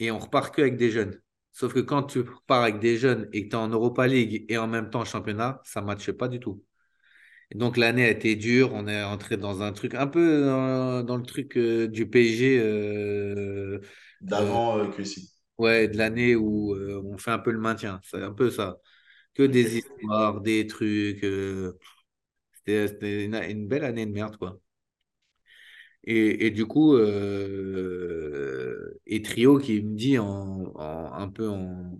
et on repart que avec des jeunes. Sauf que quand tu pars avec des jeunes et que tu es en Europa League et en même temps en championnat, ça ne matche pas du tout. Et donc l'année a été dure. On est entré dans un truc un peu dans, dans le truc euh, du PSG. euh, euh, D'avant euh, que si. ouais, de l'année où euh, on fait un peu le maintien. C'est un peu ça. Que des histoires, des trucs. euh, c'était une, une belle année de merde, quoi. Et, et du coup, euh, et Trio qui me dit en, en- un peu en,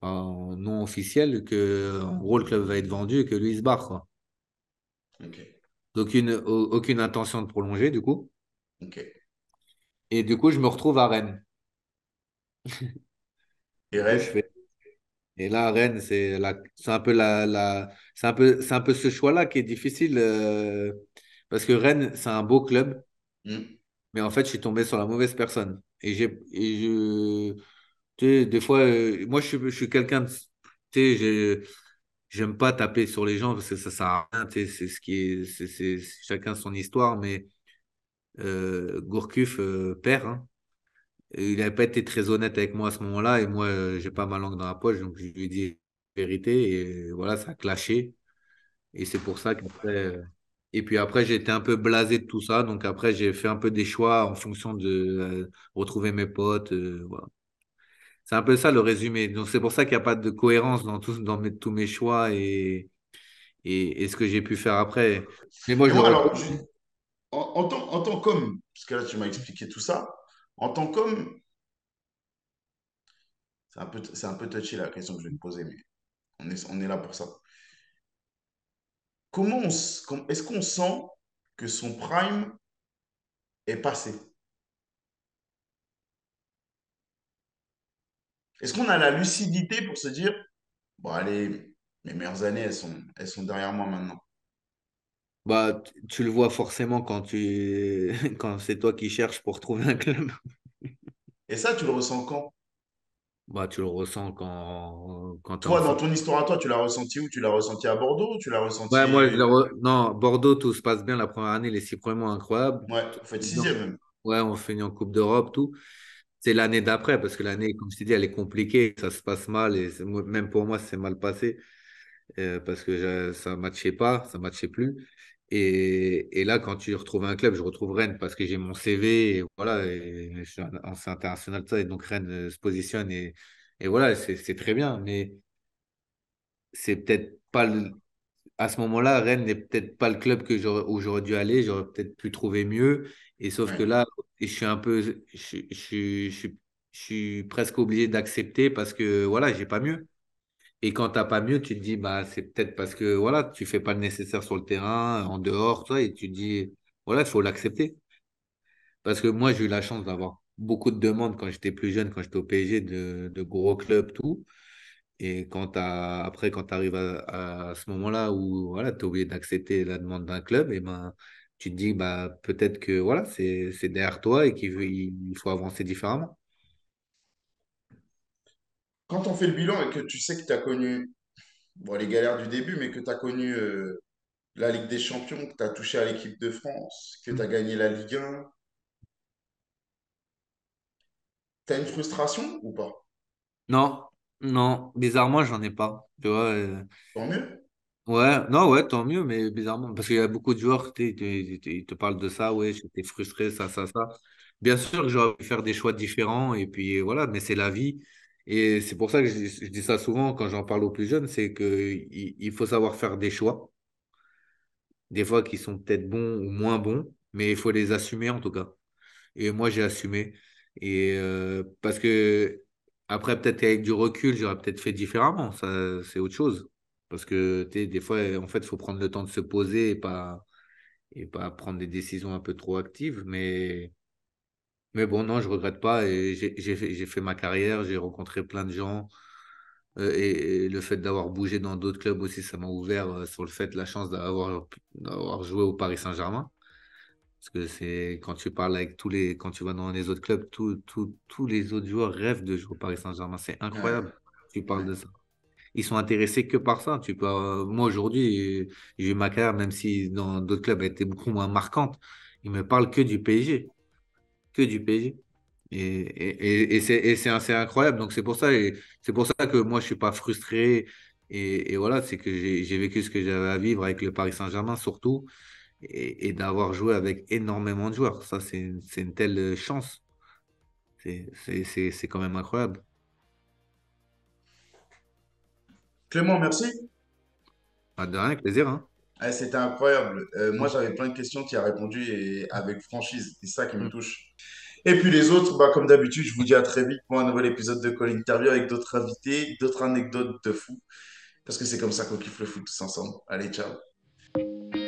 en non officiel que en gros le club va être vendu et que lui il se barre, quoi. Ok. Donc aucune, au- aucune intention de prolonger du coup. Ok. Et du coup, je me retrouve à Rennes. Et Rennes? fais. Là, Rennes, c'est la, c'est un peu la, la, c'est un peu, c'est un peu ce choix-là qui est difficile euh, parce que Rennes, c'est un beau club, Hmm. Mais en fait, je suis tombé sur la mauvaise personne. Et j'ai, et je, tu sais, des fois, euh, moi, je suis, je suis quelqu'un de, tu sais, j'ai- j'aime pas taper sur les gens parce que ça sert à rien. Tu sais, c'est ce qui est, c'est, c'est chacun son histoire, mais euh, Gourcuff euh, perd. hein. Il n'avait pas été très honnête avec moi à ce moment-là, et moi, euh, j'ai pas ma langue dans la poche, donc je lui ai dit la vérité, et voilà, ça a clashé. Et c'est pour ça qu'après. Et puis après, été un peu blasé de tout ça, donc après, j'ai fait un peu des choix en fonction de euh, retrouver mes potes. euh, voilà. C'est un peu ça le résumé. Donc c'est pour ça qu'il n'y a pas de cohérence dans, tous dans mes- tous mes choix et, et, et ce que j'ai pu faire après. Mais moi, je moi, alors, je- en, en tant, en tant qu'homme, parce que là, tu m'as expliqué tout ça, en tant qu'homme, c'est un peu, c'est un peu touchy la question que je vais te poser, mais on est, on est là pour ça. Comment est-ce qu'on sent que son prime est passé? Est-ce qu'on a la lucidité pour se dire, bon, allez, mes meilleures années, elles sont, elles sont derrière moi maintenant? Bah, tu tu le vois forcément quand tu quand c'est toi qui cherches pour trouver un club. Et ça, tu le ressens quand? Bah, tu le ressens quand, quand Toi, dans ton histoire à toi, tu l'as ressenti où? Tu l'as ressenti à Bordeaux? Tu l'as Ouais, moi, je ressenti... re- non, Bordeaux, tout se passe bien la première année, les six premiers mois incroyables. Ouais, faites non. sixième même. Ouais, on finit en Coupe d'Europe, tout. C'est l'année d'après, parce que l'année, comme je t'ai dit, elle est compliquée, ça se passe mal, et même pour moi, c'est mal passé, euh, parce que je- ça ne matchait pas, ça ne matchait plus. Et, et là, quand tu retrouves un club, je retrouve Rennes, parce que j'ai mon CV, et voilà, et je suis ancien international, et donc Rennes euh, se positionne, et, et voilà, c'est très bien, mais c'est peut-être pas le, à ce moment-là, Rennes n'est peut-être pas le club que où j'aurais dû aller. J'aurais peut-être pu trouver mieux. Et sauf que là, je suis un peu, je, je suis presque obligé d'accepter parce que voilà, j'ai pas mieux. Et quand t'as pas mieux, tu te dis, bah, c'est peut-être parce que voilà, tu fais pas le nécessaire sur le terrain, en dehors, toi, et tu te dis, voilà, il faut l'accepter. Parce que moi, j'ai eu la chance d'avoir beaucoup de demandes quand j'étais plus jeune, quand j'étais au PSG, de, de gros clubs, tout. Et quand après, quand tu arrives à, ce moment-là où voilà, tu es obligé d'accepter la demande d'un club, et ben, tu te dis bah, peut-être que voilà, c'est, derrière toi et qu'il faut avancer différemment. Quand on fait le bilan et que tu sais que tu as connu bon, les galères du début, mais que tu as connu euh, la Ligue des Champions, que tu as touché à l'équipe de France, que tu as gagné la Ligue 1, tu as une frustration ou pas? Non, non, bizarrement, j'en ai pas. Tu vois, euh, Tant mieux. ouais, non, ouais, tant mieux, mais bizarrement, parce qu'il y a beaucoup de joueurs, ils te parlent de ça, ouais, j'étais frustré, ça, ça, ça. Bien sûr que j'aurais pu faire des choix différents, et puis voilà, mais c'est la vie. Et c'est pour ça que je, dis ça souvent quand j'en parle aux plus jeunes, c'est que il faut savoir faire des choix. des fois qui sont peut-être bons ou moins bons, mais il faut les assumer en tout cas. Et moi, j'ai assumé. Et euh, parce que après, peut-être avec du recul, j'aurais peut-être fait différemment. Ça, c'est autre chose. Parce que des fois, en fait, il faut prendre le temps de se poser et pas, et pas prendre des décisions un peu trop actives. Mais, mais bon, non, je regrette pas. Et j'ai fait, ma carrière, j'ai rencontré plein de gens. Euh, et, et le fait d'avoir bougé dans d'autres clubs aussi, ça m'a ouvert euh, sur le fait, la chance d'avoir joué au Paris Saint-Germain. Parce que c'est quand tu parles avec tous les, quand tu vas dans les autres clubs, tous les autres joueurs rêvent de jouer au Paris Saint-Germain. C'est Ouais, incroyable. Tu parles ouais. de ça. ils sont intéressés que par ça. Tu peux, euh, moi, aujourd'hui, j'ai eu ma carrière, même si dans d'autres clubs, elle était beaucoup moins marquante. Ils me parlent que du PSG. Que du PSG. Et, et, et, c'est assez incroyable. Donc, c'est pour ça, c'est pour ça que moi, je suis pas frustré. Et, voilà, c'est que j'ai vécu ce que j'avais à vivre avec le Paris Saint-Germain, surtout, et, d'avoir joué avec énormément de joueurs. Ça, c'est une telle chance. C'est quand même incroyable. Clément, merci. Pas de rien, plaisir. Hein. C'était incroyable. Euh, moi, j'avais plein de questions, tu as répondu et avec franchise. C'est ça qui me mm. touche. Et puis les autres, bah, comme d'habitude, je vous dis à très vite pour un nouvel épisode de Call Interview avec d'autres invités, d'autres anecdotes de fou. Parce que c'est comme ça qu'on kiffe le foot tous ensemble. Allez, ciao.